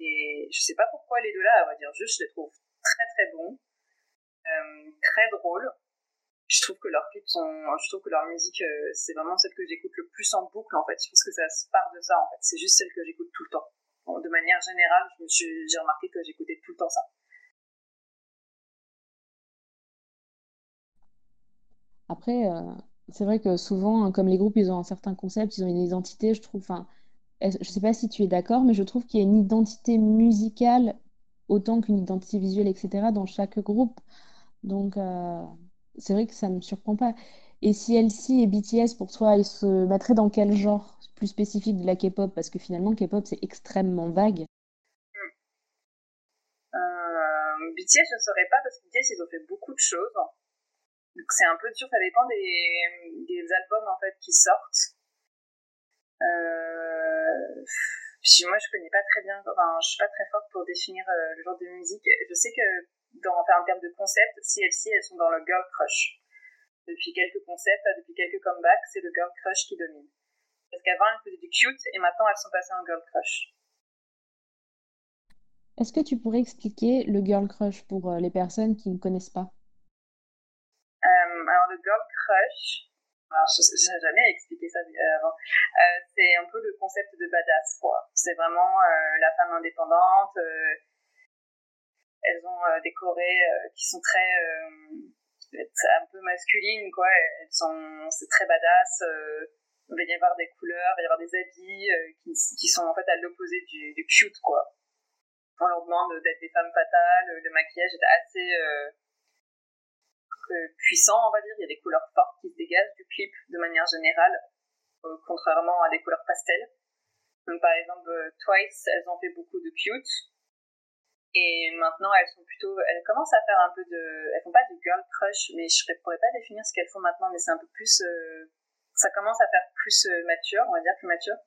Et je sais pas pourquoi les deux là, on va dire juste, je les trouve très très bons, euh, très drôles. Je trouve que leurs clips sont, je trouve que leur musique, euh, c'est vraiment celle que j'écoute le plus en boucle en fait. Je pense que ça se part de ça en fait. C'est juste celle que j'écoute tout le temps. de manière générale, j'ai remarqué que j'écoutais tout le temps ça. Après, c'est vrai que souvent, hein, comme les groupes, ils ont un certain concept, ils ont une identité, je trouve. Enfin, je sais pas si tu es d'accord, mais je trouve qu'il y a une identité musicale autant qu'une identité visuelle, etc., dans chaque groupe. Donc, euh, c'est vrai que ça me surprend pas. Et si LC et BTS, pour toi, ils se mettraient dans quel genre plus spécifique de la K-pop? Parce que finalement, K-pop, c'est extrêmement vague. Euh, BTS, je ne saurais pas parce que BTS, ils ont fait beaucoup de choses. Donc c'est un peu dur, ça dépend des, des albums en fait qui sortent. Euh, moi je connais pas très bien, enfin je suis pas très forte pour définir euh, le genre de musique. Je sais que dans, en termes de concept, CLC elles sont dans le girl crush. Depuis quelques concepts, depuis quelques comebacks, c'est le girl crush qui domine. Parce qu'avant elles faisaient du cute et maintenant elles sont passées en girl crush. Est-ce que tu pourrais expliquer le girl crush pour euh, les personnes qui ne connaissent pas? Euh, Alors le girl crush, je n'ai jamais expliqué ça euh, avant. Euh, c'est un peu le concept de badass, quoi. C'est vraiment euh, la femme indépendante. Euh, elles ont des chorés qui sont très, un peu masculines, quoi. Elles sont, c'est très badass. il va y avoir des couleurs, il va y avoir des habits qui, qui, sont en fait à l'opposé du, du, cute, quoi. On leur demande d'être des femmes fatales. Le maquillage est assez puissant, on va dire. Il y a des couleurs fortes qui se dégagent du clip de manière générale, euh, contrairement à des couleurs pastel. Donc par exemple, euh, Twice, elles ont fait beaucoup de cute. Et maintenant, elles sont plutôt, elles commencent à faire un peu de, elles font pas du girl crush, mais je pourrais pas définir ce qu'elles font maintenant, mais c'est un peu plus, euh, ça commence à faire plus mature, on va dire plus mature.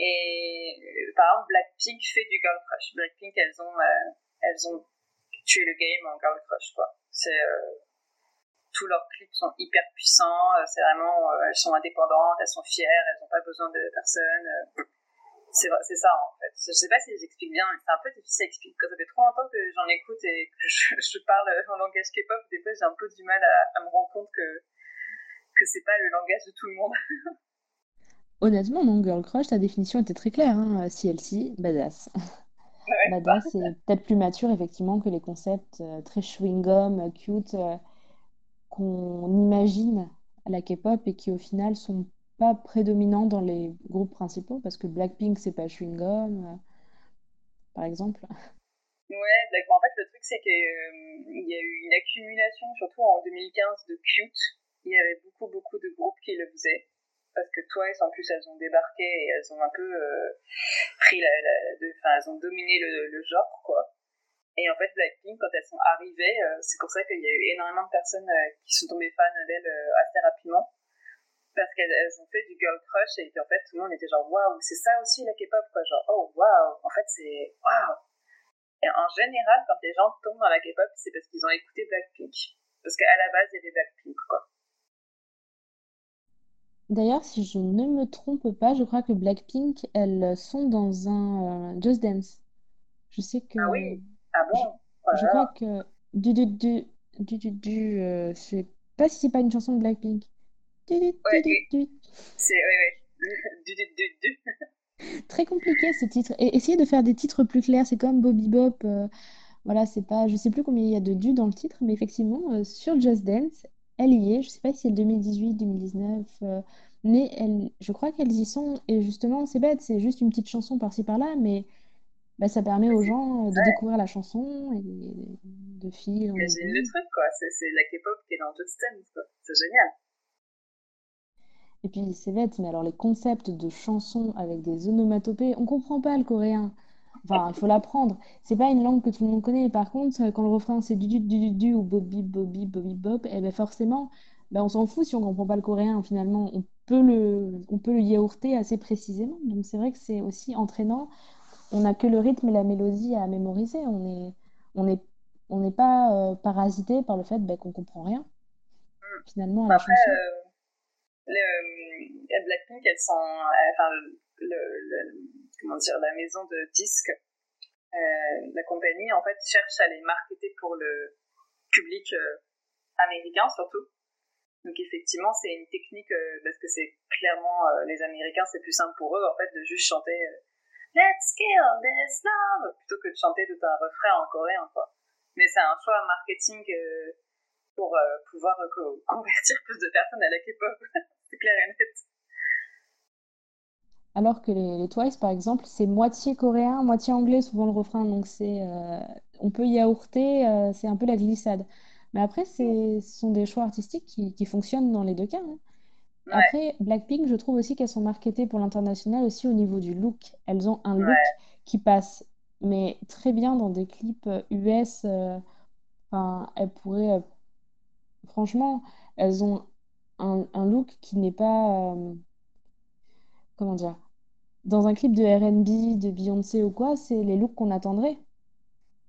Et par exemple, Blackpink fait du girl crush. Blackpink, elles ont, elles ont tué le game en girl crush, quoi. Euh, tous leurs clips sont hyper puissants. Euh, c'est vraiment, euh, elles sont indépendantes, elles sont fières, elles n'ont pas besoin de personne. c'est c'est ça en fait. Je sais pas si j'explique bien, mais c'est un peu difficile à expliquer. Quand ça fait trop longtemps que j'en écoute et que je, parle en langage K-pop, des fois j'ai un peu du mal à, me rendre compte que que c'est pas le langage de tout le monde. Honnêtement, mon Girl Crush, ta définition était très claire. Hein. CLC, badass. Badass c'est peut-être plus mature, effectivement, que les concepts euh, très chewing-gum, euh, cute, euh, qu'on imagine à la K-pop et qui, au final, sont pas prédominants dans les groupes principaux, parce que Blackpink, c'est pas chewing-gum, par exemple. Ouais, en fait, le truc, c'est qu'il y a eu une accumulation, surtout en 2015, de cute. Il y avait beaucoup, beaucoup de groupes qui le faisaient parce que Twice en plus elles ont débarqué et elles ont un peu euh, pris la, enfin elles ont dominé le, genre quoi. Et en fait Blackpink quand elles sont arrivées euh, c'est pour ça qu'il y a eu énormément de personnes euh, qui sont tombées fans d'elles assez rapidement. Parce qu'elles ont fait du girl crush et puis en fait tout le monde était genre waouh c'est ça aussi la K-pop quoi. Genre oh waouh. En fait c'est waouh. Et en général quand les gens tombent dans la K-pop c'est parce qu'ils ont écouté Blackpink parce qu'à la base il y avait Blackpink quoi D'ailleurs, si je ne me trompe pas, je crois que Blackpink, elles sont dans un euh, Just Dance. Je sais que. Ah oui, ah bon? Je, crois que du du du du du du, euh, je sais pas si c'est pas une chanson de Blackpink. Du du du du du. C'est oui oui. Du du du du. Très compliqué ce titre. Et essayez de faire des titres plus clairs. C'est comme Bobby Bop. euh, voilà, c'est pas. Je sais plus combien il y a de du dans le titre, mais effectivement, sur Just Dance, elle y est. Je sais pas si c'est 2018, 2019, euh, mais elle, je crois qu'elles y sont. Et justement, c'est bête, c'est juste une petite chanson par-ci par-là, mais bah, ça permet aux gens de découvrir la chanson et de filer. c'est le truc, quoi. C'est la K-pop qui est dans Just quoi. C'est génial. Et puis c'est bête, mais alors les concepts de chansons avec des onomatopées, on comprend pas le coréen. Enfin, il faut l'apprendre. C'est pas une langue que tout le monde connaît. Par contre, quand le refrain c'est du du du du du ou bobby bobby bobby bop, et eh ben forcément, ben on s'en fout si on comprend pas le coréen. Finalement, on peut le, on peut le yaourter assez précisément. Donc c'est vrai que c'est aussi entraînant. On n'a que le rythme et la mélodie à mémoriser. On est, on est, on n'est pas euh, parasité par le fait ben, qu'on comprend rien. Finalement, à la Après, chanson. Euh, le, Blackpink, elles sont, enfin, le, le comment dire, la maison de disques, euh, la compagnie, en fait, cherche à les marketer pour le public euh, américain surtout. Donc effectivement, c'est une technique euh, parce que c'est clairement les Américains, c'est plus simple pour eux en fait de juste chanter Let's kill this love plutôt que de chanter tout un refrain en coréen quoi. Mais c'est un choix marketing pour pouvoir convertir plus de personnes à la K-pop. c'est clair et net. Alors que les, Twice, par exemple, c'est moitié coréen, moitié anglais, souvent le refrain. Donc, c'est, euh, on peut yaourter, euh, c'est un peu la glissade. Mais après, ce sont des choix artistiques qui, fonctionnent dans les deux cas. Hein. Après, Blackpink, je trouve aussi qu'elles sont marketées pour l'international aussi au niveau du look. Elles ont un look qui passe, mais très bien dans des clips US. Euh, enfin, elles pourraient franchement, elles ont un, un look qui n'est pas... euh, comment dire? Dans un clip de R&B, de Beyoncé ou quoi, c'est les looks qu'on attendrait.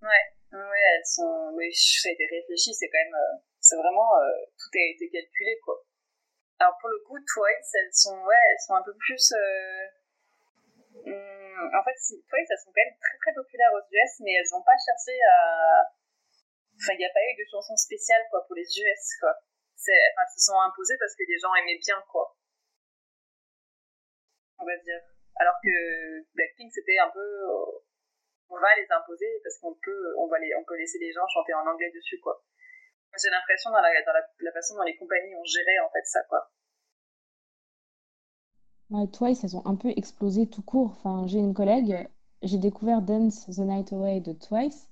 Ouais, ouais, elles sont. Oui, ça a été réfléchi, c'est quand même. euh, c'est vraiment. euh, tout a été calculé, quoi. Alors pour le coup, Twice, elles sont. Ouais, elles sont un peu plus. euh, hum, en fait, Twice, elles sont quand même très très populaires aux US, mais elles n'ont pas cherché à. Enfin, il n'y a pas eu de chanson spéciale, quoi, pour les US, quoi. Enfin, elles se sont imposées parce que les gens aimaient bien, quoi. On va dire. Alors que Blackpink, c'était un peu. euh, on va les imposer parce qu'on peut, on va on peut laisser les gens chanter en anglais dessus, quoi. J'ai l'impression dans, la, dans la, la façon dont les compagnies ont géré en fait ça, quoi. Twice, elles ont un peu explosé tout court. Enfin, j'ai une collègue, j'ai découvert Dance the Night Away de Twice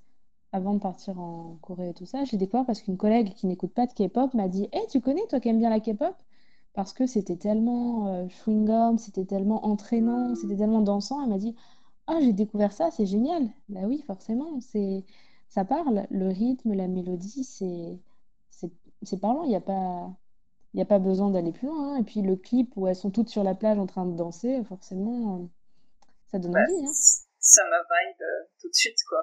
avant de partir en Corée et tout ça. J'ai découvert parce qu'une collègue qui n'écoute pas de K-pop m'a dit, Hey, tu connais, toi qui aimes bien la K-pop? Parce que c'était tellement euh, chewing-gum, c'était tellement entraînant, c'était tellement dansant. Elle m'a dit, Ah, j'ai découvert ça, c'est génial. Bah oui, forcément, c'est ça parle. Le rythme, la mélodie, c'est c'est parlant. Il n'y a pas il n'y a pas besoin d'aller plus loin. hein. Et puis le clip où elles sont toutes sur la plage en train de danser, forcément, euh, ça donne Bah, envie. Hein. ça m'a vibe euh, tout de suite, quoi.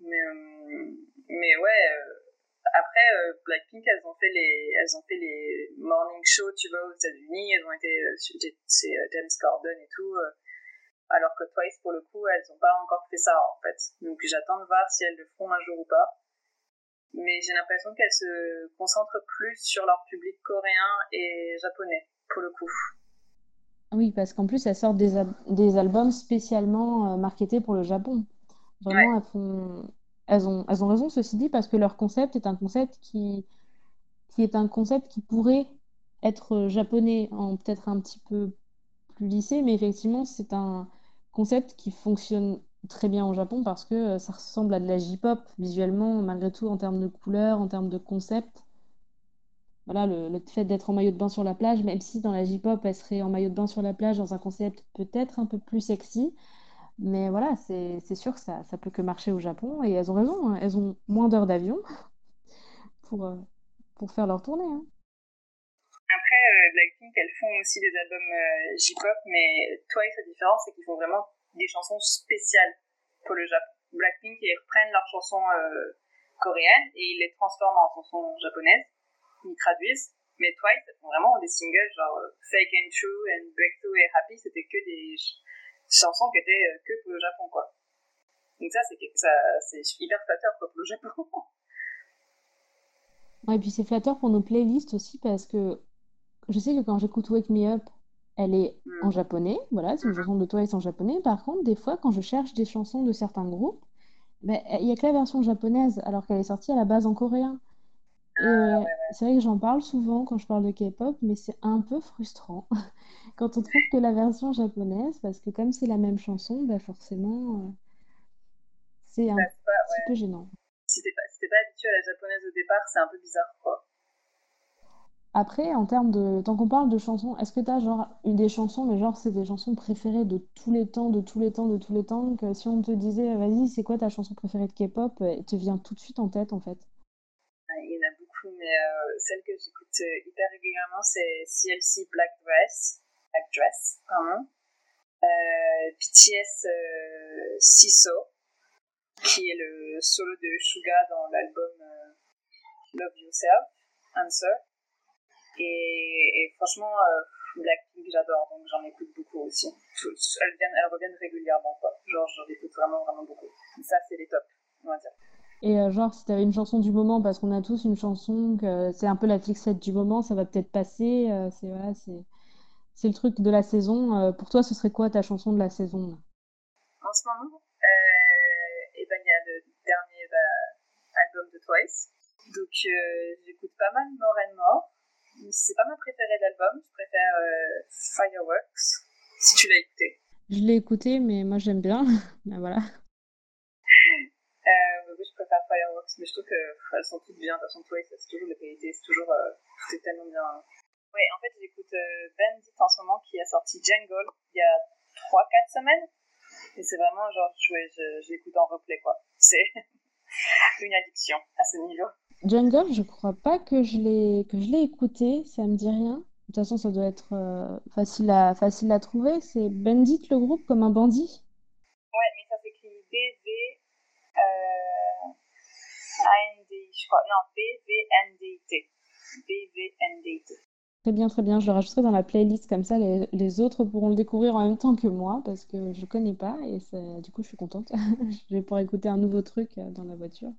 Mais, euh, mais ouais, après, euh, Blackpink, elles ont fait les, elles ont fait les morning shows, tu vois, aux États-Unis, elles ont été euh, chez euh, James Corden et tout, euh, alors que Twice, pour le coup, elles n'ont pas encore fait ça, en fait. Donc j'attends de voir si elles le feront un jour ou pas. Mais j'ai l'impression qu'elles se concentrent plus sur leur public coréen et japonais, pour le coup. Oui, parce qu'en plus, elles sortent des, des albums spécialement marketés pour le Japon. Vraiment, elles font... elles ont... elles ont raison, ceci dit, parce que leur concept est un concept qui, qui est un concept qui pourrait être japonais en peut-être un petit peu plus lissé, mais effectivement, c'est un concept qui fonctionne très bien au Japon parce que euh, ça ressemble à de la J-pop visuellement, malgré tout, en termes de couleurs, en termes de concept. Voilà, le, le fait d'être en maillot de bain sur la plage, même si dans la J-pop, elle serait en maillot de bain sur la plage dans un concept peut-être un peu plus sexy, mais voilà, c'est sûr que ça, ça peut que marcher au Japon, et elles ont raison, hein, elles ont moins d'heures d'avion pour, euh, pour faire leur tournée. hein. Après, euh, Blackpink, elles font aussi des albums euh, J-pop, mais Twice, la différence, c'est qu'ils font vraiment des chansons spéciales pour le Japon. Blackpink, ils reprennent leurs chansons euh, coréennes et ils les transforment en chansons japonaises, ils traduisent. Mais Twice, elles font vraiment des singles genre Fake and True and Breakthrough et Happy, c'était que des chansons qui étaient euh, que pour le Japon, quoi. Donc ça, c'est ça, c'est hyper flatteur, quoi, pour le Japon. Ouais, et puis c'est flatteur pour nos playlists aussi parce que je sais que quand j'écoute Wake Me Up, elle est en Mm. japonais, voilà, c'est une chanson de Twice en japonais. Par contre, des fois, quand je cherche des chansons de certains groupes, ben, il n'y a que la version japonaise alors qu'elle est sortie à la base en coréen. Euh, c'est vrai que j'en parle souvent quand je parle de K-pop, mais c'est un peu frustrant quand on trouve que la version japonaise, parce que comme c'est la même chanson, ben forcément, euh, c'est un Bah, pas, petit peu gênant. si t'es pas, si t'es pas habitué à la japonaise au départ, c'est un peu bizarre, quoi. Après, en termes de... Tant qu'on parle de chansons, est-ce que t'as genre eu des chansons, mais genre c'est des chansons préférées de tous les temps, de tous les temps, de tous les temps, que si on te disait, vas-y, c'est quoi ta chanson préférée de K-pop, elle te vient tout de suite en tête, en fait? Ouais, Il y en a beaucoup, mais euh, celle que j'écoute euh, hyper régulièrement, c'est CLC Black Dress, Black Dress, pardon. Euh, BTS euh, Siso, qui est le solo de Suga dans l'album euh, Love Yourself, Answer. Et, et franchement, euh, Blackpink, j'adore, donc j'en écoute beaucoup aussi. Elles, viennent, elles reviennent régulièrement, quoi. Genre, j'en écoute vraiment, vraiment beaucoup. Ça, c'est les tops, on va dire. Et euh, genre, si t'avais une chanson du moment, parce qu'on a tous une chanson, c'est un peu la fixette du moment, ça va peut-être passer, euh, c'est voilà, c'est c'est le truc de la saison. euh, pour toi, ce serait quoi ta chanson de la saison là? En ce moment, euh, et ben, il y a le dernier bah, album de Twice. Donc, euh, j'écoute pas mal More and More. C'est pas ma préférée d'album. Je préfère Fireworks, si tu l'as écouté. Je l'ai écouté, mais moi j'aime bien. Ben voilà. Euh, oui, je préfère Fireworks, mais je trouve qu'elles sont toutes bien. De toute façon, Twice, c'est toujours la qualité, c'est toujours. Euh, c'est tellement bien. Ouais, en fait, j'écoute euh, Bandit en ce moment qui a sorti Jungle il y a 3-4 semaines. Et c'est vraiment genre, je, ouais, je, je l'écoute en replay, quoi. C'est une addiction à ce niveau. Jungle, je crois pas que je l'ai que je l'ai écouté, ça me dit rien. De toute façon, ça doit être euh, facile à facile à trouver. C'est Bandit le groupe comme un bandit. Ouais, mais ça s'écrit B-V euh, A-N-D, je crois. Non, B-V-N-D-T. B-V-N-D-T. Très bien, très bien. Je le rajouterai dans la playlist comme ça, les, les autres pourront le découvrir en même temps que moi parce que je connais pas et ça, du coup, je suis contente. je vais pouvoir écouter un nouveau truc euh, dans la voiture.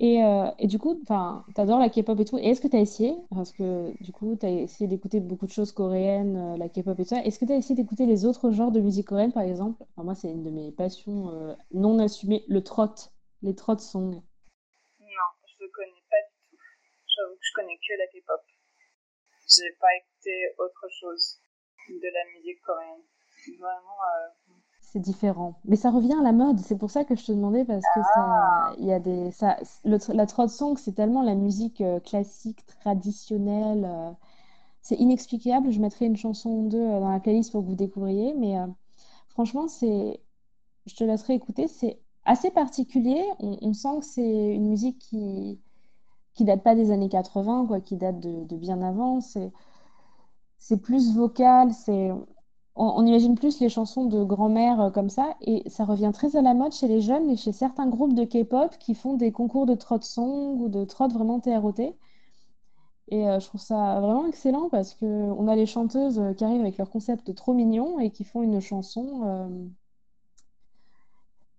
Et, euh, et, du coup, enfin, t'adores la K-pop et tout. Et est-ce que t'as essayé, parce que du coup, t'as essayé d'écouter beaucoup de choses coréennes, euh, la K-pop et tout ça. Est-ce que t'as essayé d'écouter les autres genres de musique coréenne, par exemple? Enfin, moi, c'est une de mes passions euh, non assumées, le trot, les trot songs. Non, je connais pas du tout. J'avoue que je connais que la K-pop. J'ai pas écouté autre chose de la musique coréenne. Vraiment, c'est différent. Mais ça revient à la mode, c'est pour ça que je te demandais, parce que ça, il y a des, ça, la trot song, c'est tellement la musique euh, classique, traditionnelle, euh, c'est inexplicable. Je mettrai une chanson ou deux euh, dans la playlist pour que vous découvriez, mais franchement, c'est, je te laisserai écouter, c'est assez particulier. On, sent que c'est une musique qui, qui date pas des années 80, quoi, qui date de, bien avant. C'est, c'est plus vocal, c'est on, imagine plus les chansons de grand-mère euh, comme ça, et ça revient très à la mode chez les jeunes et chez certains groupes de K-pop qui font des concours de trot song ou de trot vraiment TROT. Et euh, je trouve ça vraiment excellent parce que on a les chanteuses euh, qui arrivent avec leur concept trop mignon et qui font une chanson,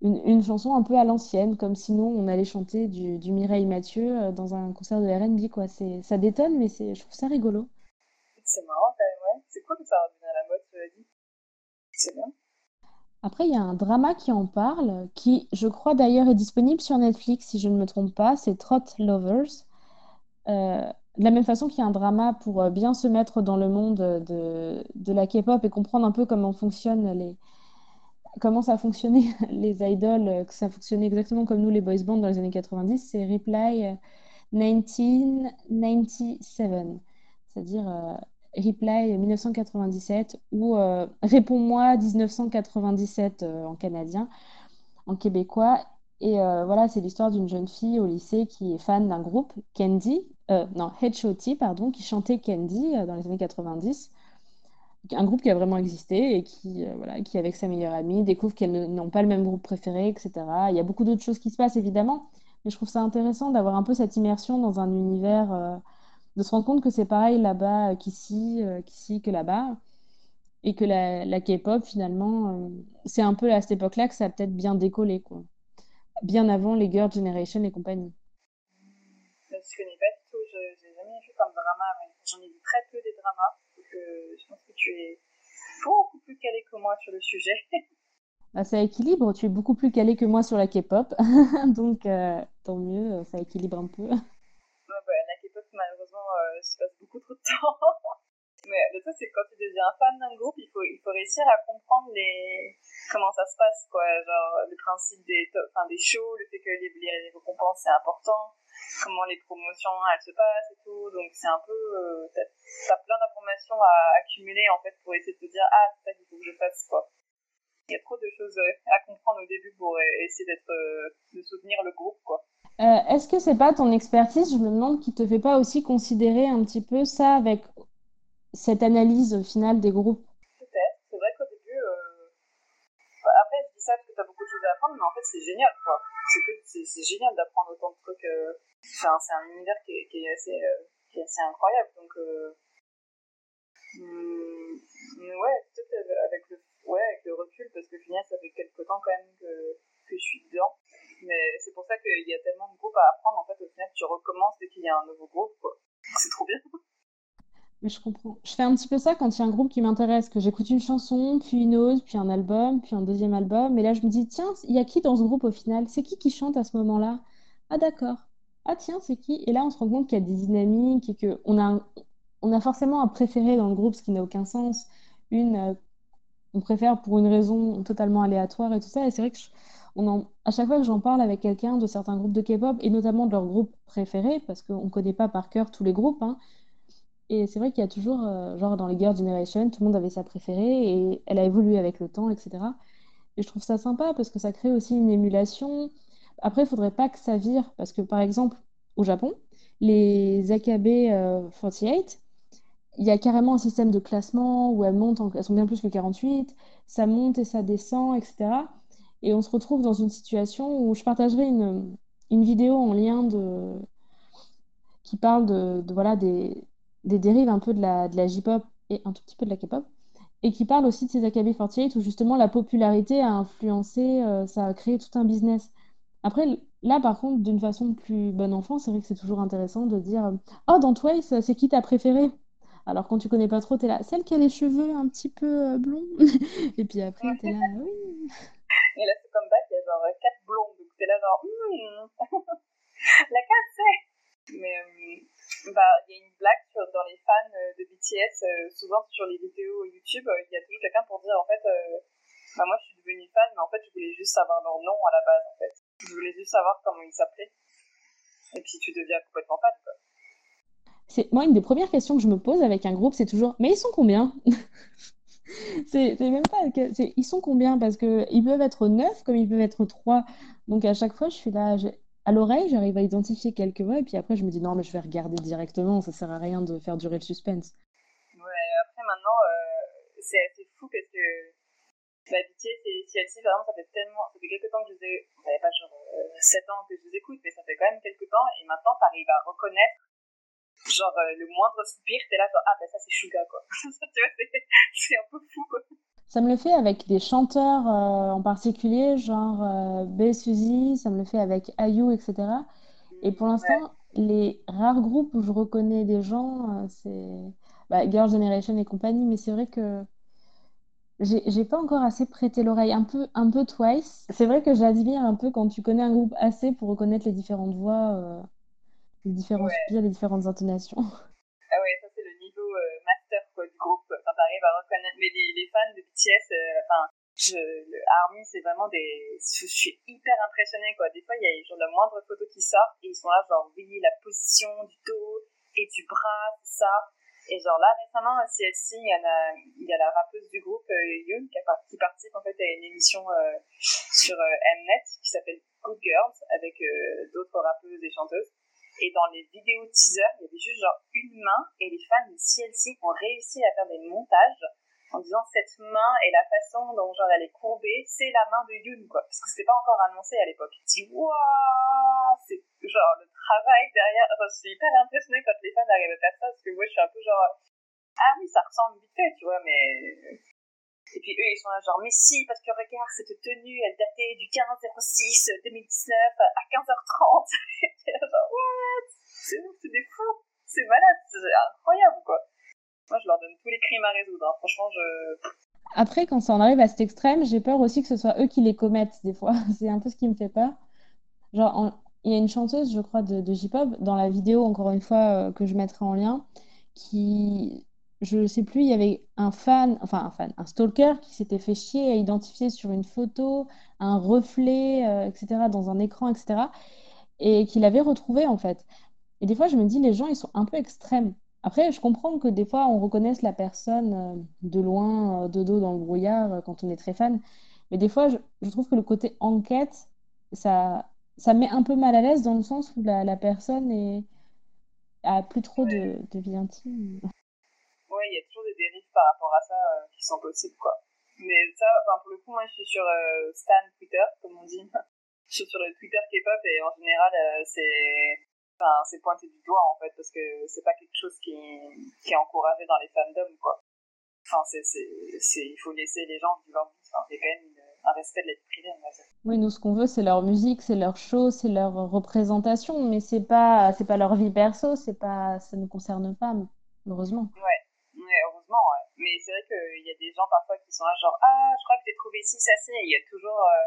une, chanson un peu à l'ancienne, comme sinon on allait chanter du, Mireille Mathieu dans un concert de R&B, quoi. C'est, ça détonne, mais c'est, je trouve ça rigolo. C'est marrant quand même, ouais. C'est cool que ça revienne à la mode, tu l'as dit. Après, il y a un drama qui en parle, qui, je crois d'ailleurs, est disponible sur Netflix, si je ne me trompe pas, c'est Trot Lovers. Euh, de la même façon qu'il y a un drama pour euh, bien se mettre dans le monde de, de la K-pop et comprendre un peu comment fonctionnent les, comment ça fonctionnait les idoles, euh, que ça fonctionnait exactement comme nous les boys bands dans les années 90, c'est Reply 1997, c'est-à-dire Reply 1997 ou euh, Réponds-moi 1997 euh, en canadien, en québécois. Et euh, voilà, c'est l'histoire d'une jeune fille au lycée qui est fan d'un groupe, Candy, non, H.O.T., pardon, qui chantait Candy dans les années 90. Un groupe qui a vraiment existé et qui, voilà, qui avec sa meilleure amie, découvre qu'elles n'ont pas le même groupe préféré, etc. Il y a beaucoup d'autres choses qui se passent, évidemment, mais je trouve ça intéressant d'avoir un peu cette immersion dans un univers de se rendre compte que c'est pareil là-bas qu'ici, euh, qu'ici, que là-bas. Et que la, K-pop, finalement, euh, c'est un peu à cette époque-là que ça a peut-être bien décollé, quoi. Bien avant les Girl Generation et compagnie. Je connais pas du tout, je n'ai jamais vu comme drama. J'en ai vu très peu des dramas, euh, je pense que tu es beaucoup plus calé que moi sur le sujet. Bah, ça équilibre, tu es beaucoup plus calé que moi sur la K-pop, donc tant mieux, ça équilibre un peu euh, se passe beaucoup trop de temps. Mais le truc, c'est que quand tu deviens fan d'un groupe, il faut, il faut réussir à comprendre les... comment ça se passe, quoi. Genre, le principe des, enfin, des shows, le fait que les, les récompenses, c'est important, comment les promotions, elles se passent et tout. Donc, c'est un peu, euh, t'as, plein d'informations à accumuler, en fait, pour essayer de te dire, ah, c'est ça qu'il faut que je fasse, quoi. Il y a trop de choses euh, à comprendre au début pour essayer d'être, de soutenir le groupe, quoi. Euh, est-ce que c'est pas ton expertise, je me demande, qui te fait pas aussi considérer un petit peu ça avec cette analyse finale des groupes Peut-être. C'est vrai qu'au début, euh... après, je dis ça parce que t'as beaucoup de choses à apprendre, mais en fait, c'est génial, quoi. C'est que c'est génial d'apprendre autant de trucs. Euh... Enfin, c'est un univers qui est, assez, euh, qui est assez incroyable, donc. Euh... Hmm... ouais, peut-être avec le, ouais, avec le recul, parce que finalement, ça fait quelques temps quand même que, que je suis dedans. Mais c'est pour ça qu'il y a tellement de groupes à apprendre. En fait, au final, tu recommences dès qu'il y a un nouveau groupe. C'est trop bien. Je comprends. Je fais un petit peu ça quand il y a un groupe qui m'intéresse, que j'écoute une chanson, puis une autre, puis un album, puis un deuxième album. Et là, je me dis, tiens, il y a qui dans ce groupe au final? C'est qui qui chante à ce moment-là? Ah, d'accord. Ah, tiens, c'est qui? Et là, on se rend compte qu'il y a des dynamiques et qu'on a, on a forcément un préféré dans le groupe, ce qui n'a aucun sens. Une, euh, on préfère pour une raison totalement aléatoire et tout ça. Et c'est vrai que à chaque fois que j'en parle avec quelqu'un de certains groupes de K-pop, et notamment de leurs groupes préférés, parce qu'on ne connaît pas par cœur tous les groupes, hein, et c'est vrai qu'il y a toujours, euh, genre dans les Girl Generation, tout le monde avait sa préférée, et elle a évolué avec le temps, etc. Et je trouve ça sympa, parce que ça crée aussi une émulation. Après, il faudrait pas que ça vire, parce que par exemple, au Japon, les AKB 48, il y a carrément un système de classement où elles montent, elles sont bien plus que 48, ça monte et ça descend, etc. Et on se retrouve dans une situation où je partagerai une, une vidéo en lien de qui parle de, voilà des, des, dérives un peu de la, de la J-pop et un tout petit peu de la K-pop et qui parle aussi de ces AKB48 où justement la popularité a influencé, euh, ça a créé tout un business. Après, là par contre, d'une façon plus bonne enfant, c'est vrai que c'est toujours intéressant de dire Oh, dans Twice, c'est qui ta préférée? Alors quand tu connais pas trop, t'es là, celle qui a les cheveux un petit peu euh, blonds? et puis après, t'es là, oui. Et là, c'est comme back, il y a genre quatre blondes. Donc t'es là genre, hmm. la c'est. Mais euh, bah, il y a une blague sur, dans les fans euh, de BTS, souvent sur les vidéos YouTube, il y a toujours quelqu'un pour dire en fait, bah, moi je suis devenue fan, mais en fait je voulais juste savoir leur nom à la base en fait. Je voulais juste savoir comment ils s'appelaient. Et puis tu deviens complètement fan quoi c'est moi une des premières questions que je me pose avec un groupe, c'est toujours mais ils sont combien? C'est même pas ils sont combien? Parce que ils peuvent être neuf comme ils peuvent être trois. Donc à chaque fois, je suis là l'oreille, j'arrive à identifier quelques voix et puis après je me dis non mais je vais regarder directement, ça sert à rien de faire durer le suspense. Ouais, après maintenant euh, c'est assez fou parce que ma pitié c'est si elle vraiment ça fait tellement ça fait quelques temps que je les fait pas genre 7 euh, ans que je les écoute mais ça fait quand même quelques temps et maintenant tu arrives à reconnaître genre euh, le moindre soupir t'es là genre ah ben ça c'est Suga quoi tu vois c'est un peu fou quoi ça me le fait avec des chanteurs euh, en particulier, genre euh, B. Suzy, ça me le fait avec Ayu, etc. Et pour l'instant, les rares groupes où je reconnais des gens, c'est bah, Girl Generation et compagnie, mais c'est vrai que j'ai pas encore assez prêté l'oreille, un peu, un peu Twice. C'est vrai que j'admire un peu quand tu connais un groupe assez pour reconnaître les différentes voix les différents ouais. les différentes intonations. Ah ouais, ça c'est le niveau euh, master quoi, du groupe. Quand t'arrives à reconnaître, mais les, fans de BTS, euh, enfin, le Army, c'est vraiment des, je, suis hyper impressionnée quoi. Des fois, il y a genre la moindre photo qui sort et ils sont là genre oui, la position du dos et du bras, tout ça. Et genre là récemment à CLC, il y a, la rappeuse du groupe euh, Yoon qui, participe en fait à une émission euh, sur Mnet qui s'appelle Good Girls avec d'autres rappeuses et chanteuses. Et dans les vidéos teaser, il y avait juste genre une main et les fans de CLC ont réussi à faire des montages en disant cette main et la façon dont genre elle est courbée, c'est la main de Yoon quoi. Parce que c'était pas encore annoncé à l'époque. Je dis waouh, c'est genre le travail derrière. Je suis hyper impressionnée quand les fans arrivent à faire ça parce que moi je suis un peu genre ah oui ça ressemble vite fait tu vois mais et puis eux, ils sont là genre, mais si, parce que regarde, cette tenue, elle datait du 15-06 2019 à 15h30. et genre, what? C'est des fous. C'est malade, c'est incroyable, quoi. Moi, je leur donne tous les crimes à résoudre. Hein. Franchement. Après, quand ça en arrive à cet extrême, j'ai peur aussi que ce soit eux qui les commettent, des fois. c'est un peu ce qui me fait peur. Genre, il y a une chanteuse, je crois, de, de J-pop, dans la vidéo, encore une fois, euh, que je mettrai en lien, qui je ne sais plus, il y avait un fan, enfin un fan, un stalker qui s'était fait chier à identifier sur une photo un reflet, euh, etc., dans un écran, etc., et qu'il avait retrouvé en fait. Et des fois, je me dis, les gens, ils sont un peu extrêmes. Après, je comprends que des fois, on reconnaisse la personne euh, de loin, euh, de dos dans le brouillard, quand on est très fan. Mais des fois, je, trouve que le côté enquête, ça, ça met un peu mal à l'aise dans le sens où la, personne est, a plus trop de, de vie intime ouais, il y a toujours des dérives par rapport à ça euh, qui sont possibles, quoi. Mais ça, enfin, pour le coup, moi, je suis sur euh, Stan Twitter, comme on dit. je suis sur le Twitter K-pop et en général, euh, c'est, enfin, c'est pointé du doigt, en fait, parce que c'est pas quelque chose qui, qui est encouragé dans les fandoms, quoi. Enfin, c'est, c'est, c'est, il faut laisser les gens vivre leur vie. Enfin, a quand même un respect de la vie privée. Oui, nous, ce qu'on veut, c'est leur musique, c'est leur show, c'est leur représentation, mais c'est pas, c'est pas leur vie perso, c'est pas, ça ne concerne pas, heureusement. Ouais heureusement, Mais c'est vrai qu'il y a des gens parfois qui sont là, genre, ah, je crois que j'ai trouvé ci, ça, c'est. Il y a toujours euh,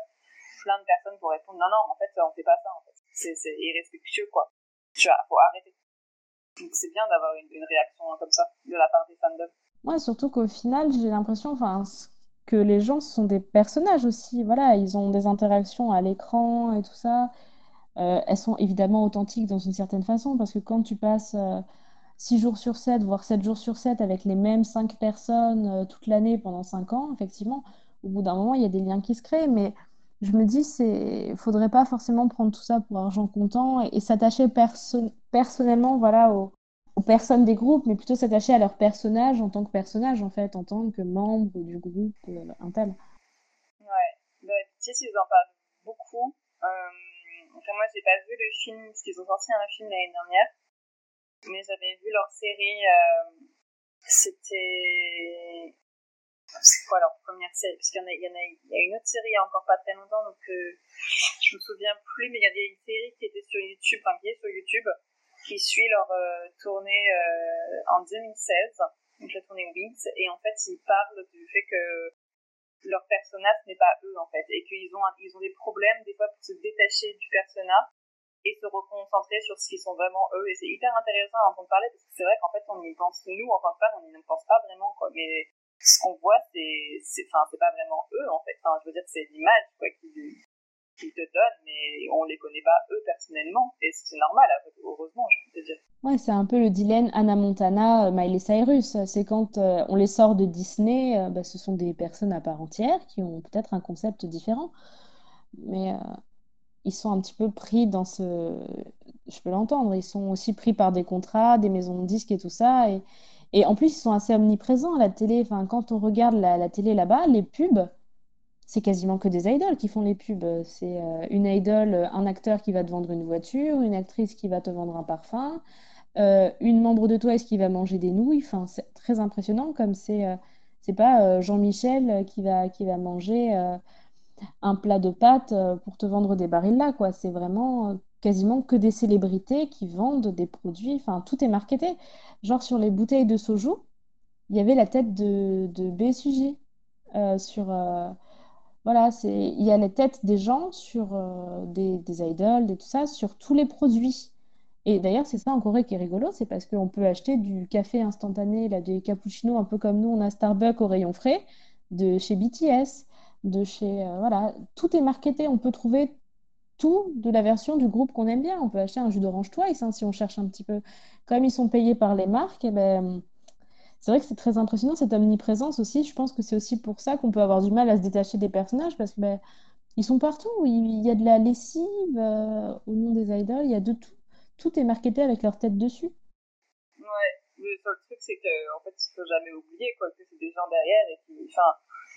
plein de personnes pour répondre, non, non, en fait, on fait pas ça, en fait. C'est irrespectueux, quoi. Tu faut arrêter. Donc c'est bien d'avoir une, réaction comme ça de la part des fandoms. Ouais, surtout qu'au final, j'ai l'impression, que les gens sont des personnages aussi. Voilà, ils ont des interactions à l'écran et tout ça. Euh, elles sont évidemment authentiques dans une certaine façon parce que quand tu passes euh, 6 jours sur 7, voire 7 jours sur 7 avec les mêmes 5 personnes euh, toute l'année pendant 5 ans, effectivement, au bout d'un moment, il y a des liens qui se créent. Mais je me dis, c'est, faudrait pas forcément prendre tout ça pour argent comptant et, s'attacher personnellement, voilà, aux, personnes des groupes, mais plutôt s'attacher à leur personnage en tant que personnage, en fait, en tant que membre du groupe euh, un tel. Ouais, bah, tu sais, ils en parlent beaucoup. Euh, enfin, moi, j'ai pas vu le film, parce qu'ils ont sorti un film l'année dernière, mais j'avais vu leur série. Euh, c'était c'est quoi leur première série? Parce qu'il y, y, y a une autre série il y a encore pas très longtemps, donc euh, je me souviens plus, mais il y avait une série qui était sur YouTube, enfin qui est sur YouTube, qui suit leur euh, tournée euh, en 2016, donc la tournée Wings, et en fait ils parlent du fait que leur personnage n'est pas eux en fait, et qu'ils ont, ils ont des problèmes des fois pour se détacher du personnage et se reconcentrer sur ce qui sont vraiment eux. Et c'est hyper intéressant à entendre parler parce que c'est vrai qu'en fait, on y pense, nous, en tant que fans, on n'y pense pas vraiment, quoi. Mais ce qu'on voit, c'est, c'est, enfin, c'est pas vraiment eux, en fait. Je veux dire, c'est l'image, quoi, qu'ils te donnent, mais on les connaît pas eux personnellement. Et c'est normal, heureusement, je peux dire. Ouais, c'est un peu le dilemme Anna Montana, euh, Miley Cyrus. C'est quand euh, on les sort de Disney, euh, bah, ce sont des personnes à part entière qui ont peut-être un concept différent. Mais ils sont un petit peu pris dans ce. Je peux l'entendre, ils sont aussi pris par des contrats, des maisons de disques et tout ça. Et en plus, ils sont assez omniprésents à la télé. Enfin, quand on regarde la, télé là-bas, les pubs, c'est quasiment que des idoles qui font les pubs. C'est euh, une idole, un acteur qui va te vendre une voiture, une actrice qui va te vendre un parfum, euh, une membre de Twice qui va manger des nouilles. Enfin, c'est très impressionnant comme c'est euh, c'est pas Jean-Michel qui va, qui va manger un plat de pâtes pour te vendre des barils là, quoi. C'est vraiment quasiment que des célébrités qui vendent des produits. Enfin, tout est marketé. Genre sur les bouteilles de soju, il y avait la tête de, de BSUJ. Euh, sur, euh, voilà, c'est, il y a les têtes des gens sur euh, des, des idoles, des, tout ça, sur tous les produits. Et d'ailleurs, c'est ça en Corée qui est rigolo, c'est parce qu'on peut acheter du café instantané, des cappuccinos, un peu comme nous, on a Starbucks au rayon frais, de chez BTS, de chez... voilà, tout est marketé, on peut trouver tout de la version du groupe qu'on aime bien. On peut acheter un jus d'orange Twice hein, si on cherche un petit peu. Comme ils sont payés par les marques, eh ben, c'est vrai que c'est très impressionnant cette omniprésence aussi. Je pense que c'est aussi pour ça qu'on peut avoir du mal à se détacher des personnages parce que ben, sont partout. Il y a de la lessive euh, au nom des idoles, il y a de tout. Tout est marketé avec leur tête dessus. Ouais, le seul truc c'est qu'en en fait il faut jamais oublier quoi, que c'est des gens derrière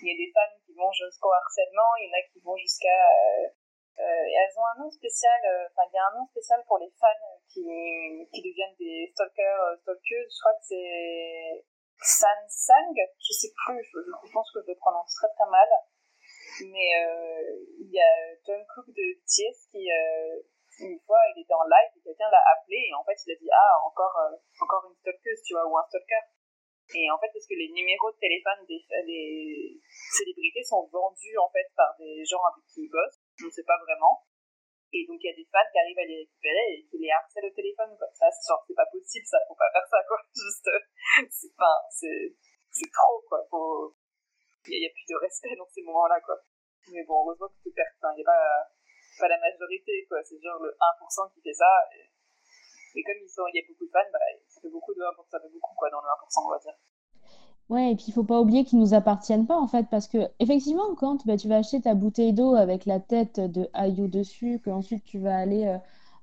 il y a des fans qui vont jusqu'au harcèlement, il y en a qui vont jusqu'à euh, euh, et elles ont un nom spécial, euh, enfin il y a un nom spécial pour les fans qui, qui deviennent des stalkers, euh, stalkeuses, je crois que c'est San Sang, je sais plus, je, pense que je le prononce très très mal. Mais il y a John Cook de BTS qui, une fois, il était en live et quelqu'un l'a appelé et en fait il a dit ah encore encore une stalkeuse, tu vois, ou un stalker. Et en fait, parce que les numéros de téléphone des, des célébrités sont vendus en fait par des gens avec qui ils bossent je ne sais pas vraiment. Et donc, il y a des fans qui arrivent à les récupérer et qui les harcèlent au téléphone, quoi. Ça, genre, c'est pas possible, ça, faut pas faire ça, quoi. Juste, c'est, enfin, c'est, c'est trop, quoi. Faut, il y, a plus de respect dans ces moments-là, quoi. Mais bon, heureusement que c'est enfin, il n'y a pas, pas la majorité, quoi. C'est genre le 1% qui fait ça. Et, comme il y a beaucoup de fans, bah, ça fait beaucoup de 1%, ça fait beaucoup, quoi, dans le 1%, on va dire. Ouais, et puis il faut pas oublier qu'ils nous appartiennent pas en fait, parce que effectivement, quand bah, tu vas acheter ta bouteille d'eau avec la tête de Ayo dessus, que ensuite tu vas aller euh,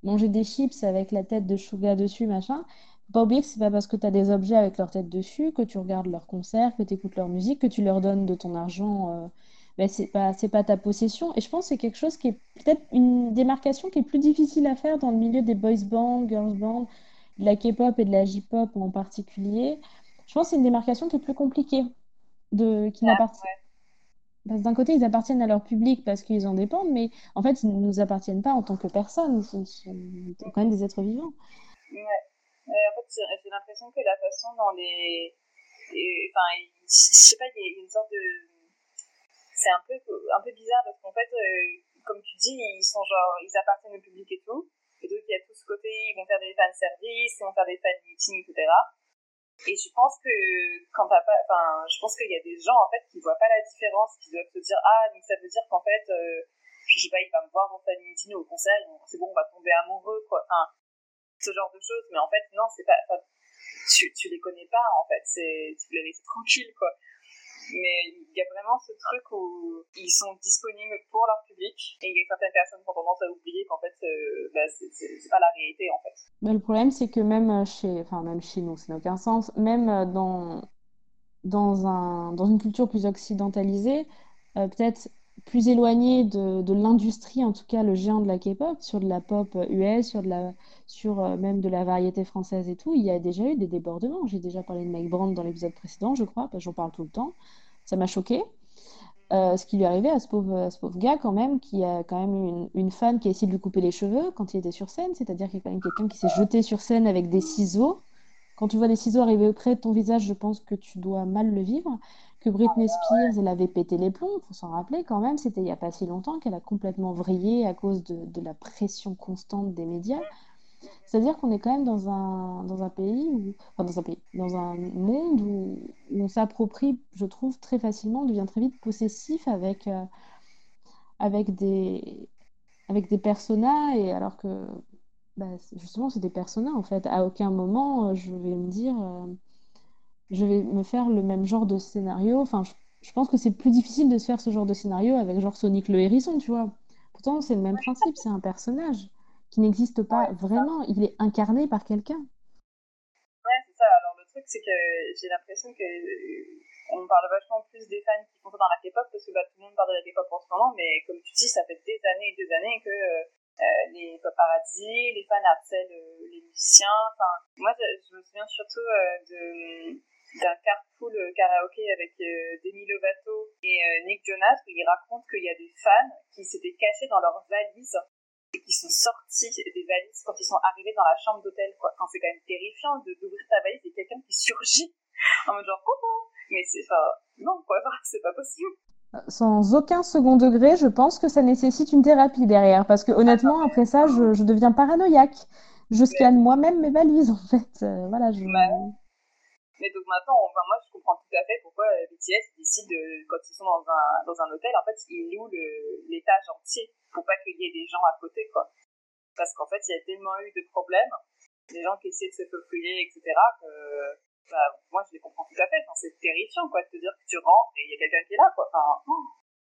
manger des chips avec la tête de Suga dessus, machin, faut pas oublier que c'est pas parce que tu as des objets avec leur tête dessus que tu regardes leurs concerts, que tu écoutes leur musique, que tu leur donnes de ton argent. Euh, bah, pas, pas ta possession. Et je pense que c'est quelque chose qui est peut-être une démarcation qui est plus difficile à faire dans le milieu des boys bands, girls bands, de la K-pop et de la J-pop en particulier. Je pense que c'est une démarcation qui est plus compliquée, de, qui ah, d'un côté, ils appartiennent à leur public parce qu'ils en dépendent, mais en fait, ils ne nous appartiennent pas en tant que personnes. Ils sont, quand même des êtres vivants. Ouais. en fait, j'ai l'impression que la façon dont les. enfin, je sais pas, il y a une sorte de. C'est un peu, un peu bizarre parce qu'en fait, euh, comme tu dis, ils sont genre. Ils appartiennent au public et tout. Et donc, il y a tout ce côté, ils vont faire des fan services, ils vont faire des fan meetings, etc. Et je pense que quand t'as pas, enfin, je pense qu'il y a des gens en fait qui voient pas la différence, qui doivent se dire ah donc ça veut dire qu'en fait, euh, je sais pas, il va me voir en famille au concert, c'est bon, on va tomber amoureux quoi. Enfin, ce genre de choses. Mais en fait non, c'est pas, tu, tu les connais pas en fait, c'est tu les laisses tranquilles quoi. Mais il y a vraiment ce truc où ils sont disponibles pour leur public et il y a certaines personnes qui ont tendance à oublier qu'en fait euh, bah, c'est pas la réalité en fait. Mais le problème c'est que même chez, enfin même chez nous, ça n'a aucun sens, même dans dans un dans une culture plus occidentalisée, euh, peut-être plus éloigné de, de l'industrie, en tout cas le géant de la K-pop, sur de la pop US, sur, de la, sur euh, même de la variété française et tout, il y a déjà eu des débordements. J'ai déjà parlé de Mike Brand dans l'épisode précédent, je crois, parce que j'en parle tout le temps. Ça m'a choqué. Euh, ce qui lui arrivait à ce, pauvre, à ce pauvre gars quand même, qui a quand même eu une, une fan qui a essayé de lui couper les cheveux quand il était sur scène, c'est-à-dire qu'il y a quand même quelqu'un qui s'est jeté sur scène avec des ciseaux. Quand tu vois les ciseaux arriver auprès de ton visage, je pense que tu dois mal le vivre que Britney Spears, elle avait pété les plombs, faut s'en rappeler quand même, c'était il n'y a pas si longtemps qu'elle a complètement vrillé à cause de, la pression constante des médias. C'est-à-dire qu'on est quand même dans un, dans un pays, où, enfin dans un pays, dans un monde où, on s'approprie, je trouve, très facilement, on devient très vite possessif avec, euh, avec, des, avec des personas, et alors que bah, justement c'est des personas en fait. À aucun moment je vais me dire... Euh, je vais me faire le même genre de scénario. Enfin, je, pense que c'est plus difficile de se faire ce genre de scénario avec genre Sonic le hérisson, tu vois. Pourtant, c'est le même principe, c'est un personnage qui n'existe pas vraiment, il est incarné par quelqu'un. Ouais, c'est ça. Alors, le truc, c'est que j'ai l'impression que euh, on parle vachement plus des fans qui font ça dans la K-pop parce que bah, tout le monde parle de la K-pop en ce moment, mais comme tu dis, ça fait des années et des années que euh, euh, les paparazzi, les fans harcèlent les musiciens. Enfin, moi, je, me souviens surtout de d'un carpool karaoké avec euh, Demi Lovato et euh, Nick Jonas où ils racontent qu'il y a des fans qui s'étaient cachés dans leurs valises et qui sont sortis des valises quand ils sont arrivés dans la chambre d'hôtel quoi. Quand c'est quand même terrifiant de d'ouvrir ta valise et quelqu'un qui surgit en mode genre coucou mais c'est enfin non quoi c'est pas possible sans aucun second degré, je pense que ça nécessite une thérapie derrière. Parce que honnêtement, après ça, je, je deviens paranoïaque. Je scanne moi-même mes valises, en fait. Euh, voilà, je... Mais donc maintenant, moi je comprends tout à fait pourquoi euh, BTS décide, de, quand ils sont dans un, dans un hôtel, en fait, ils louent l'étage entier pour pas qu'il y ait des gens à côté, quoi. Parce qu'en fait, il y a tellement eu de problèmes, des gens qui essaient de se faufiler, etc., que bah, moi je les comprends tout à fait. C'est terrifiant, quoi, de te dire que tu rentres et il y a quelqu'un qui est là, quoi. Enfin,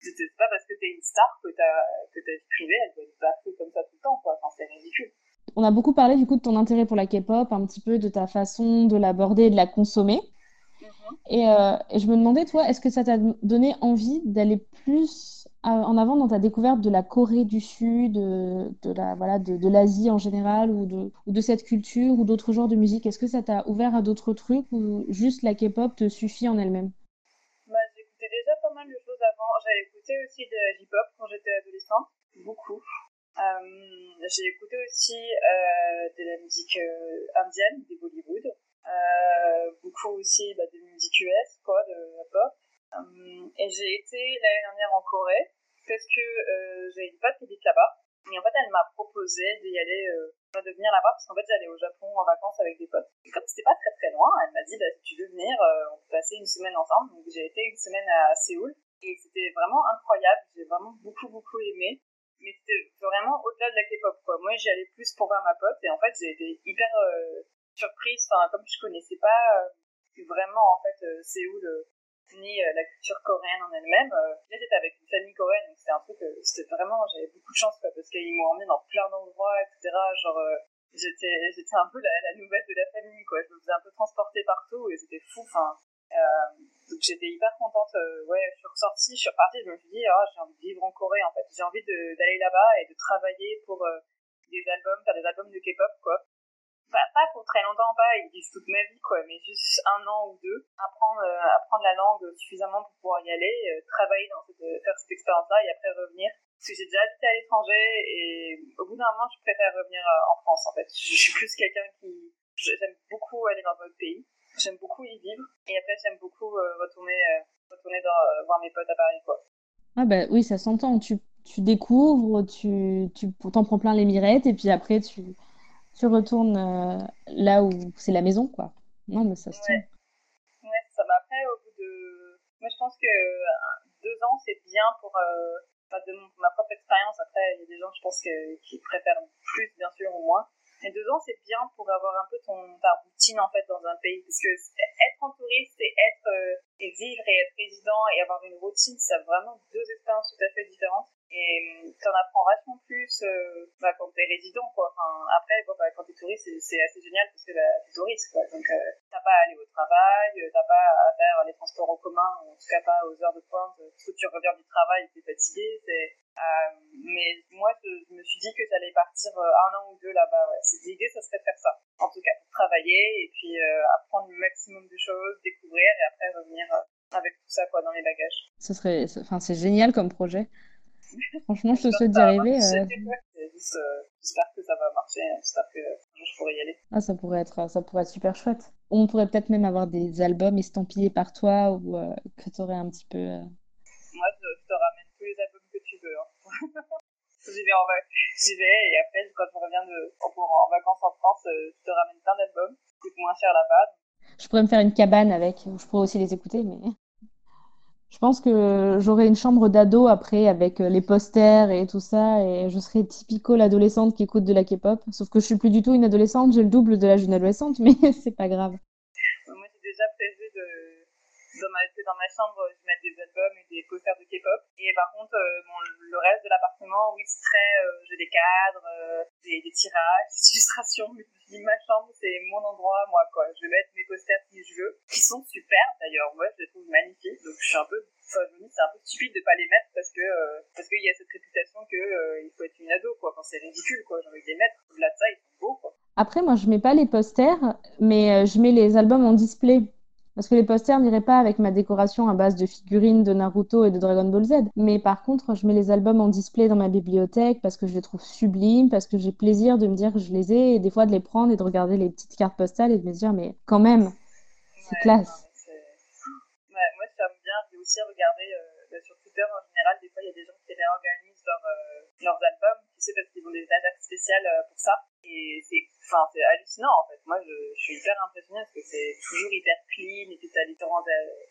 c'est pas parce que t'es une star que ta, que vie privée, elle doit être baffée comme ça tout le temps, quoi. C'est ridicule. On a beaucoup parlé du coup de ton intérêt pour la K-pop, un petit peu de ta façon de l'aborder et de la consommer. Mhm. Euh, et, je me demandais, toi, est-ce que ça t'a donné envie d'aller plus en avant dans ta découverte de la Corée du Sud, de, la voilà, de, l'Asie en général, ou de, ou de cette culture, ou d'autres genres de musique? Est-ce que ça t'a ouvert à d'autres trucs, ou juste la K-pop te suffit en elle-même? Bah, J'écoutais déjà pas mal de choses avant. J'avais écouté aussi de la J-pop quand j'étais adolescente, beaucoup. Euh, j'ai écouté aussi euh, de la musique euh, indienne, des Bollywood, beaucoup aussi bah, de musique US, quoi, de la pop. et j'ai été l'année dernière en Corée parce que j'avais une pote qui habite là-bas. Et en fait, elle m'a proposé d'y aller, de venir là-bas, parce qu'en fait, j'allais au Japon en vacances avec des potes. Et comme c'était pas très très loin, elle m'a dit, bah, si tu veux venir, on peut passer une semaine ensemble. Donc, j'ai été une semaine à Séoul. Et c'était vraiment incroyable. J'ai vraiment beaucoup, beaucoup aimé mais c'était vraiment au-delà de la K-pop. Moi j'y allais plus pour voir ma pote et en fait j'ai été hyper euh, surprise, enfin comme je connaissais pas euh, vraiment en fait euh, Séoul ni la culture coréenne en elle-même. j'étais avec une famille coréenne donc c'était un truc, c'était vraiment j'avais beaucoup de chance quoi parce qu'ils m'ont emmené dans plein d'endroits etc. Genre j'étais j'étais un peu la, la, nouvelle de la famille quoi. Je me faisais un peu transporter partout et c'était fou. Enfin euh, donc j'étais hyper contente. Euh, ouais, je suis ressortie, je suis repartie, je me suis dit, oh, j'ai envie de vivre en Corée en fait. J'ai envie d'aller là-bas et de travailler pour euh, des albums, faire des albums de K-pop quoi. Pas pour très longtemps, pas, ils disent toute ma vie quoi, mais juste un an ou deux, apprendre, apprendre la langue suffisamment pour pouvoir y aller, travailler dans faire cette expérience-là et après revenir. Parce que j'ai déjà habité à l'étranger et au bout d'un moment, je préfère revenir en France en fait. Je, je suis plus quelqu'un qui, j'aime beaucoup aller dans votre pays J'aime beaucoup y vivre. Et après, j'aime beaucoup euh, retourner, euh, retourner dans, euh, voir mes potes à Paris, quoi. Ah bah oui, ça s'entend. Tu, tu découvres, tu, tu t'en prends plein les mirettes, et puis après, tu, tu retournes là où c'est la maison, quoi. Non, mais ça se tient. Ouais, ça m'a après, au bout de... Moi, je pense que deux ans, c'est bien pour... de ma propre expérience. Après, il y a des gens, je pense, qui préfèrent plus, bien sûr, ou moins. Mais deux ans, c'est bien pour avoir un peu ton, ta routine en fait dans un pays. Parce que être en touriste et être euh, et vivre et être résident et avoir une routine, ça vraiment deux expériences tout à fait différentes. Et hum, t'en apprends vachement plus euh, bah, quand t'es résident, quoi. Après, bon, bah, quand t'es touriste, c'est assez génial parce que bah, t'es touriste, quoi. Donc, euh, t'as pas à aller au travail, euh, t'as pas à faire les transports en commun, en tout cas pas aux heures de pointe, parce que tu reviens du travail, t'es fatigué. Euh, mais moi, je, me suis dit que j'allais partir un an ou deux là-bas, ouais. L'idée, ça serait de faire ça. En tout cas, travailler et puis apprendre le maximum de choses, découvrir et après revenir avec tout ça, quoi, dans les bagages. Ce serait, enfin, c'est génial comme projet. Franchement, je te souhaite d'y arriver. Euh. J'espère que ça va marcher. J'espère que je pourrai y aller. Ah, ça pourrait être, ça pourrait être super chouette. On pourrait peut-être même avoir des albums estampillés par toi ou euh, que tu aurais un petit peu. Euh. Moi, je, te ramène tous les albums que tu veux. Hein. J'y vais, en J'y vais et après, quand je reviens de, en, vacances en France, je te ramène plein d'albums. Coûte moins cher là-bas. Je pourrais me faire une cabane avec, je pourrais aussi les écouter, mais. Je pense que j'aurai une chambre d'ado après avec euh, les posters et tout ça et je serai typico l'adolescente qui écoute de la K-pop. Sauf que je suis plus du tout une adolescente, j'ai le double de l'âge d'une adolescente, mais c'est pas grave. Moi j'ai déjà prévu dans ma, chambre je mettre des albums et des posters de K-pop et par contre euh, le reste de l'appartement oui c'est très euh, j'ai des cadres, des, tirages, des illustrations. Mais ma chambre c'est mon endroit moi quoi. Je vais mettre mes posters si je veux, qui sont super d'ailleurs. Moi je les trouve magnifiques donc je suis un peu c'est un peu stupide de pas les mettre parce que euh, parce qu'il y a cette réputation que euh, il faut être une ado quoi. Enfin, c'est ridicule quoi. J'ai envie de les mettre. Au-delà de ça, ils sont beaux quoi. Après, moi, je mets pas les posters, mais euh, je mets les albums en display. Parce que les posters n'iraient pas avec ma décoration à base de figurines de Naruto et de Dragon Ball Z. Mais par contre, je mets les albums en display dans ma bibliothèque parce que je les trouve sublimes, parce que j'ai plaisir de me dire que je les ai et des fois de les prendre et de regarder les petites cartes postales et de me dire, mais quand même, c'est classe aussi regarder euh, bah, sur Twitter en général, des fois il y a des gens qui réorganisent euh, leurs albums, tu sais, parce qu'ils ont des dates spéciales euh, pour ça. Et c'est enfin, hallucinant en fait. Moi je, suis hyper impressionnée parce que c'est toujours hyper clean et puis t'as différents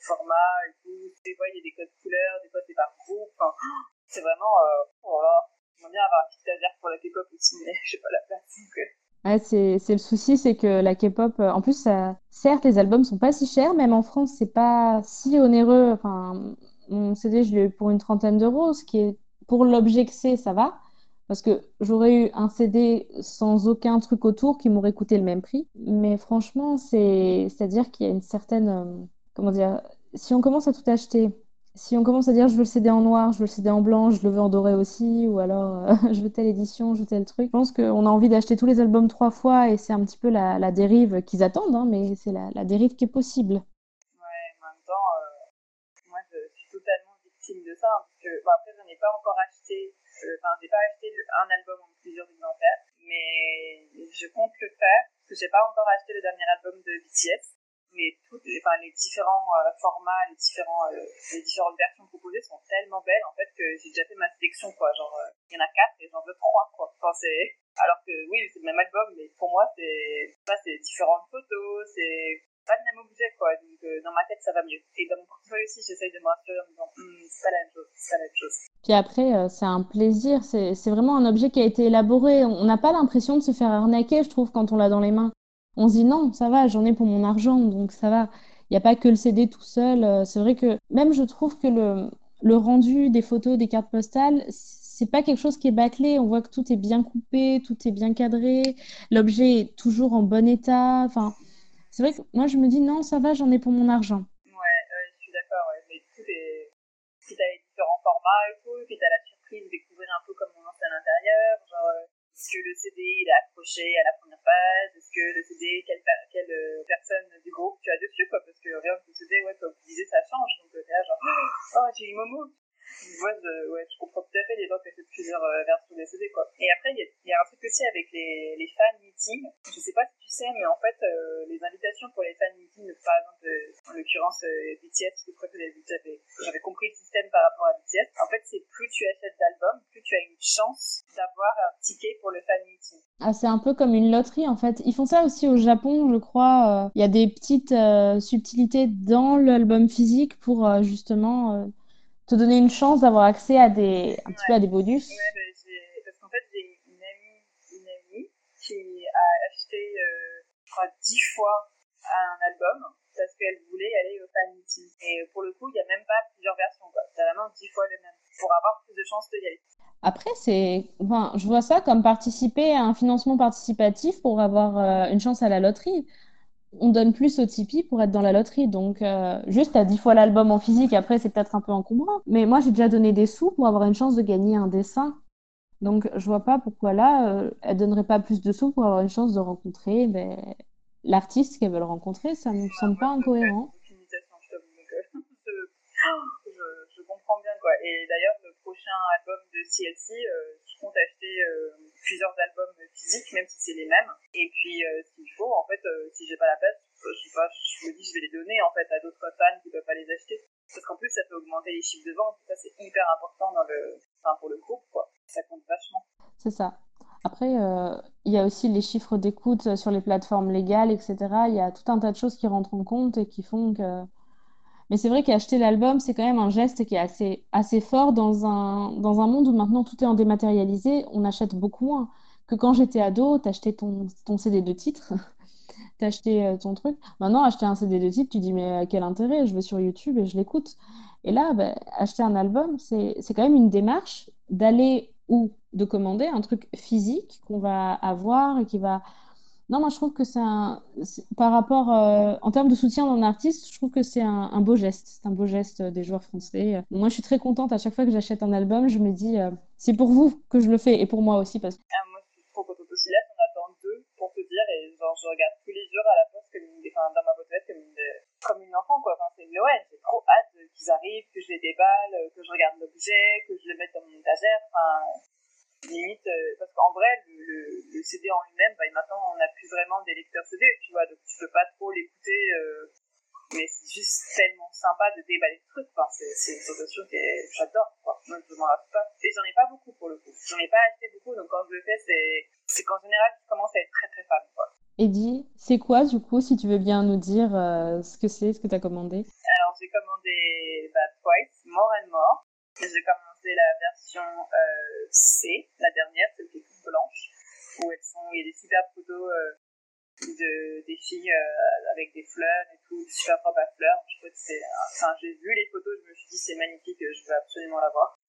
formats et tout. Des fois il y a des codes couleurs, des fois c'est par groupe. C'est vraiment. Euh, voilà. J'aimerais bien avoir un petit stagiaire pour la K-pop aussi, mais j'ai pas la place. Donc, Ouais, c'est, le souci, c'est que la K-pop, euh, en plus, certes, les albums sont pas si chers, même en France, c'est pas si onéreux. Enfin, mon CD, je l'ai eu pour une trentaine d'euros, ce qui est, pour l'objet que c'est, ça va. Parce que j'aurais eu un CD sans aucun truc autour qui m'aurait coûté le même prix. Mais franchement, c'est, c'est-à-dire qu'il y a une certaine, euh, comment dire, si on commence à tout acheter, si on commence à dire je veux le CD en noir, je veux le CD en blanc, je le veux en doré aussi, ou alors euh, je veux telle édition, je veux tel truc, je pense qu'on a envie d'acheter tous les albums trois fois et c'est un petit peu la, dérive qu'ils attendent, hein, mais c'est la, dérive qui est possible. Ouais, en même temps, euh, moi je suis totalement victime de ça, hein, parce que bon, après je n'ai pas encore acheté, enfin j'ai pas acheté un album en plusieurs exemplaires, mais je compte le faire, parce que j'ai pas encore acheté le dernier album de BTS mais toutes les, enfin, les différents euh, formats, les, différents, euh, les différentes versions proposées sont tellement belles en fait que j'ai déjà fait ma sélection quoi. Genre, euh, il y en a quatre et j'en veux trois quoi. C'est... Alors que oui, c'est le même album, mais pour moi, c'est, pas c'est différentes photos, c'est pas le même objet quoi. Donc dans ma tête, ça va mieux. Et dans mon portefeuille aussi, j'essaye de me rassurer en me disant, hm, c'est pas la même chose, c'est pas la chose. Puis après, c'est un plaisir, c'est, c'est vraiment un objet qui a été élaboré. On n'a pas l'impression de se faire arnaquer, je trouve, quand on l'a dans les mains on se dit non, ça va, j'en ai pour mon argent, donc ça va. Il n'y a pas que le CD tout seul. Euh, c'est vrai que même je trouve que le, le rendu des photos, des cartes postales, c'est pas quelque chose qui est bâclé. On voit que tout est bien coupé, tout est bien cadré, l'objet est toujours en bon état. Enfin, c'est vrai que moi je me dis non, ça va, j'en ai pour mon argent. Ouais, je suis d'accord. Mais tout est. Puis t'as les différents formats et tout, puis t'as la surprise de découvrir un peu comment on à l'intérieur. Genre, euh, est-ce que le CD il est accroché à la première page? Est-ce que le CD, quelle, quelle euh, personne du groupe tu as dessus quoi? Parce que rien que le CD, ouais, comme vous disiez, ça change. Donc t'es là genre, oh, j'ai eu Momo je, ouais, je comprends tout à fait les gens qui achètent plusieurs euh, versions des CD, quoi. Et après, il y, a un truc aussi avec les, les fan meetings. Je sais pas si tu sais, mais en fait, euh, les invitations pour les fan meetings, par exemple, euh, en l'occurrence BTS, parce que crois que j'avais compris le système par rapport à BTS. En fait, c'est plus tu achètes d'albums, plus tu as une chance d'avoir un ticket pour le fan meeting. Ah, c'est un peu comme une loterie en fait. Ils font ça aussi au Japon, je crois. Il y a des petites subtilités dans l'album physique pour justement te donner une chance d'avoir accès à des, un petit peu à des bonus. Ouais, bah, parce qu'en fait, j'ai une amie, une amie qui a acheté, je crois, dix fois un album parce qu'elle voulait aller au fan meeting. Et pour le coup, il n'y a même pas plusieurs versions, quoi. C'est vraiment dix fois le même pour avoir plus de chances de y aller. Après, c'est, enfin, je vois ça comme participer à un financement participatif pour avoir euh, une chance à la loterie. On donne plus au Tipeee pour être dans la loterie. Donc, euh, juste à 10 fois l'album en physique, après, c'est peut-être un peu encombrant. Mais moi, j'ai déjà donné des sous pour avoir une chance de gagner un dessin. Donc, je vois pas pourquoi là, euh, elle donnerait pas plus de sous pour avoir une chance de rencontrer ben, l'artiste qu'elle veut rencontrer. Ça me semble pas incohérent. Et d'ailleurs, prochain album de CLC, euh, je compte acheter euh, plusieurs albums physiques, même si c'est les mêmes. Et puis, euh, s'il faut, en fait, si j'ai pas la place, je, me dis je vais les donner en fait à d'autres fans qui peuvent pas les acheter. Parce qu'en plus, ça fait augmenter les chiffres de vente. Ça, c'est hyper important dans le, pour le groupe, quoi. Ça compte vachement. C'est ça. Après, il y a aussi les chiffres d'écoute sur les plateformes légales, etc. Il y a tout un tas de choses qui rentrent en compte et qui font que mais c'est vrai qu'acheter l'album, c'est quand même un geste qui est assez, assez fort dans un, dans un monde où maintenant tout est en dématérialisé. On achète beaucoup moins que quand j'étais ado, t'achetais ton, ton CD de titre, t'achetais euh, ton truc. Maintenant, acheter un CD de titre, tu dis mais quel intérêt Je vais sur YouTube et je l'écoute. Et là, bah, acheter un album, c'est quand même une démarche d'aller ou de commander un truc physique qu'on va avoir et qui va non, moi je trouve que c'est un. Par rapport. Euh, en termes de soutien d'un artiste, je trouve que c'est un, beau geste. C'est un beau geste des joueurs français. Moi je suis très contente à chaque fois que j'achète un album, je me dis euh, c'est pour vous que je le fais et pour moi aussi. Parce... Ah, moi je suis trop contente aussi. Là, on attend deux pour te dire et genre je regarde tous les jours à la poste comme une, enfin, dans ma boîte comme une, comme une enfant quoi. Enfin, c'est Noël, j'ai trop hâte qu'ils arrivent, que je les déballe, que je regarde l'objet, que je le mette dans mon étagère. Enfin, limite euh, parce qu'en vrai le, le, CD en lui-même bah, maintenant on n'a plus vraiment des lecteurs CD tu vois donc tu peux pas trop l'écouter euh, mais c'est juste tellement sympa de déballer le truc enfin, c'est une sensation que j'adore moi je m'en lasse pas et j'en ai pas beaucoup pour le coup j'en ai pas acheté beaucoup donc quand je le fais c'est c'est qu'en général je commence à être très très fan quoi. Eddie, c'est quoi du coup, si tu veux bien nous dire euh, ce que c'est, ce que tu as commandé? Alors j'ai commandé bah, Twice, More and More. J'ai commencé la version euh, C, la dernière, celle qui est toute blanche, où elles sont, il y a des superbes photos euh, de, des filles euh, avec des fleurs et tout, super robes à fleurs. Je trouve que c'est, enfin, j'ai vu les photos, je me suis dit c'est magnifique, je veux absolument l'avoir.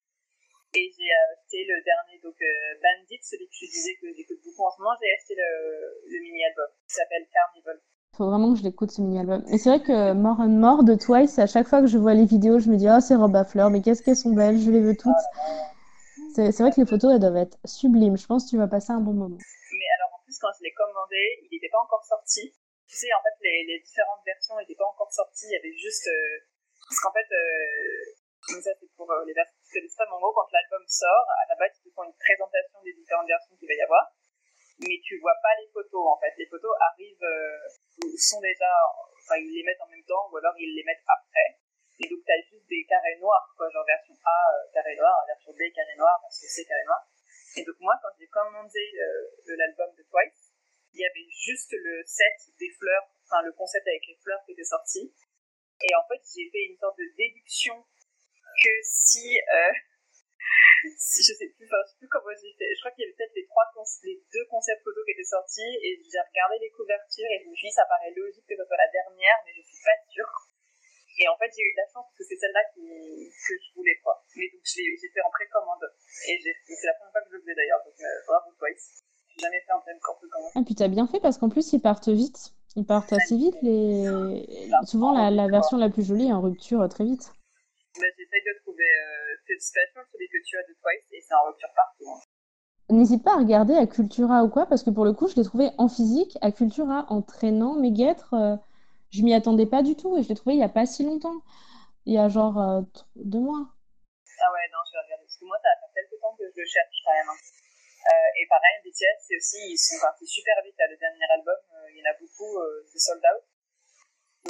Et j'ai acheté le dernier, donc Bandit, celui que je disais que j'écoute beaucoup en ce moment, j'ai acheté le, le mini-album qui s'appelle Carnival faut vraiment que je l'écoute ce mini-album. Et c'est vrai que More and More de Twice, à chaque fois que je vois les vidéos, je me dis, oh, c'est robe à fleurs, mais qu'est-ce qu'elles sont belles, je les veux toutes. C'est vrai que les photos, elles doivent être sublimes. Je pense que tu vas passer un bon moment. Mais alors, en plus, quand je l'ai commandé, il n'était pas encore sorti. Tu sais, en fait, les, les différentes versions n'étaient pas encore sorties. Il y avait juste. Euh, parce qu'en fait, euh... ça, c'est pour euh, les versions qui connaissent pas, en gros, quand l'album sort, à la base, ils te font une présentation des différentes versions qu'il va y avoir mais tu vois pas les photos en fait. Les photos arrivent, euh, sont déjà, enfin ils les mettent en même temps ou alors ils les mettent après. Et donc tu as juste des carrés noirs, quoi, genre version A, euh, carré noir, version B, carré noir, version C, carré noir. Et donc moi, quand j'ai commandé l'album de Twice, il y avait juste le set des fleurs, enfin le concept avec les fleurs qui était sorti. Et en fait, j'ai fait une sorte de déduction que si euh, je sais plus, enfin, je sais plus comment j'ai fait. Je crois qu'il y avait peut-être les trois, les deux concepts photos qui étaient sortis et j'ai regardé les couvertures et je me suis dit ça paraît logique que ce soit la dernière, mais je suis pas sûre. Et en fait, j'ai eu de la chance parce que c'est celle-là qui, que je voulais, quoi. Mais donc, j'ai fait en précommande. Et c'est la première fois que je le faisais d'ailleurs, donc euh, bravo, Twice. J'ai jamais fait en précommande. Et puis, t'as bien fait parce qu'en plus, ils partent vite. Ils partent assez vite. Les... Souvent, la, la version la plus jolie est en rupture euh, très vite. Bah, J'essaye de trouver euh, Special, celui que tu as de Twice, et c'est en rupture partout. Hein. N'hésite pas à regarder à Cultura ou quoi, parce que pour le coup, je l'ai trouvé en physique, à Cultura, en traînant mes guêtres. Euh, je m'y attendais pas du tout, et je l'ai trouvé il y a pas si longtemps. Il y a genre euh, deux mois. Ah ouais, non, je vais regarder, parce que moi, ça fait quelques temps que je le cherche quand même. Hein. Euh, et pareil, BTS, c'est aussi, ils sont partis super vite. à Le dernier album, il y en a beaucoup, c'est sold out.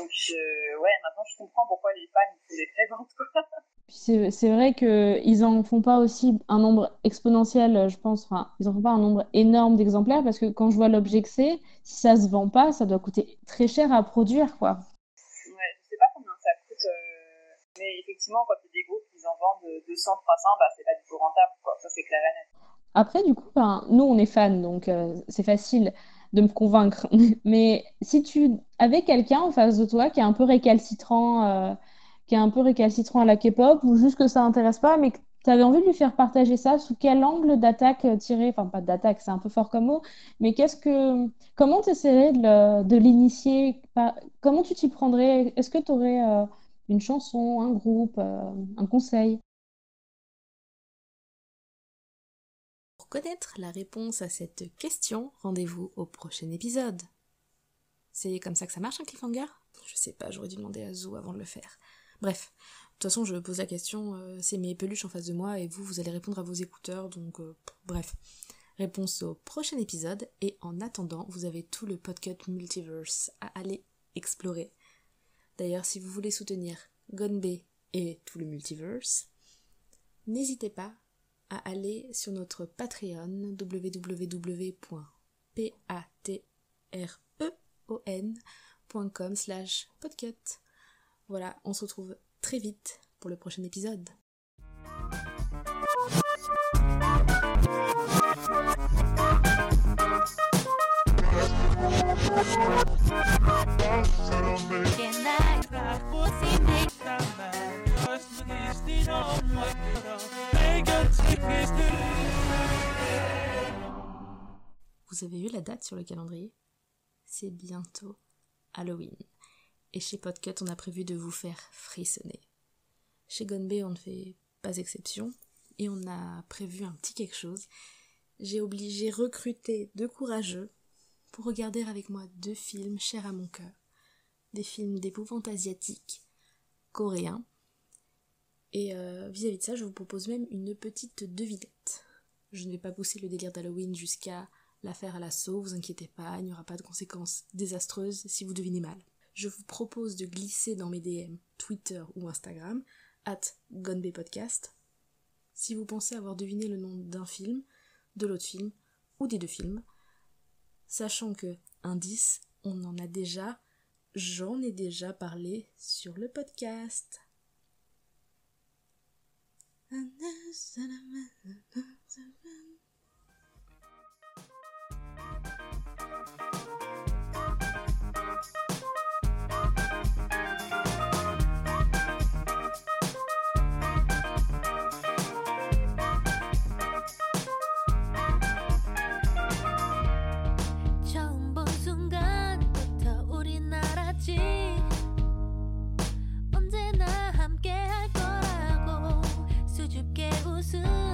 Donc, ouais, maintenant je comprends pourquoi les fans font des préventes. C'est vrai qu'ils en font pas aussi un nombre exponentiel, je pense. Enfin, ils en font pas un nombre énorme d'exemplaires parce que quand je vois l'objet que c'est, si ça se vend pas, ça doit coûter très cher à produire, quoi. Ouais, je sais pas combien ça coûte, euh, mais effectivement, quand il y a des groupes qui en vendent 200, 300, bah c'est pas du tout rentable, quoi. Ça c'est clair et net. Après, du coup, ben, nous on est fans, donc euh, c'est facile. de me convaincre. Mais si tu avais quelqu'un en face de toi qui est un peu récalcitrant, euh, qui est un peu récalcitrant à la K-pop, ou juste que ça intéresse pas, mais que tu avais envie de lui faire partager ça, sous quel angle d'attaque tirer, enfin pas d'attaque, c'est un peu fort comme mot, mais qu'est-ce que, comment tu essaierais de l'initier, comment tu t'y prendrais? Est-ce que tu aurais euh, une chanson, un groupe, euh, un conseil? Connaître la réponse à cette question, rendez-vous au prochain épisode. C'est comme ça que ça marche un cliffhanger? Je sais pas, j'aurais dû demander à Zou avant de le faire. Bref, de toute façon, je pose la question, euh, c'est mes peluches en face de moi et vous, vous allez répondre à vos écouteurs, donc euh, bref. Réponse au prochain épisode et en attendant, vous avez tout le podcast Multiverse à aller explorer. D'ailleurs, si vous voulez soutenir Gonbe et tout le Multiverse, n'hésitez pas à aller sur notre Patreon www.patreon.com slash podcut. Voilà, on se retrouve très vite pour le prochain épisode. Vous avez vu la date sur le calendrier? C'est bientôt Halloween. Et chez Podcut, on a prévu de vous faire frissonner. Chez Gonbe, on ne fait pas exception. Et on a prévu un petit quelque chose. J'ai obligé recruter deux courageux pour regarder avec moi deux films chers à mon cœur. Des films d'épouvante asiatique, coréens, et euh, vis-à-vis de ça, je vous propose même une petite devinette. Je ne vais pas pousser le délire d'Halloween jusqu'à la faire à l'assaut, vous inquiétez pas, il n'y aura pas de conséquences désastreuses si vous devinez mal. Je vous propose de glisser dans mes DM, Twitter ou Instagram, at Podcast, si vous pensez avoir deviné le nom d'un film, de l'autre film, ou des deux films, sachant que, indice, on en a déjà, j'en ai déjà parlé sur le podcast. soon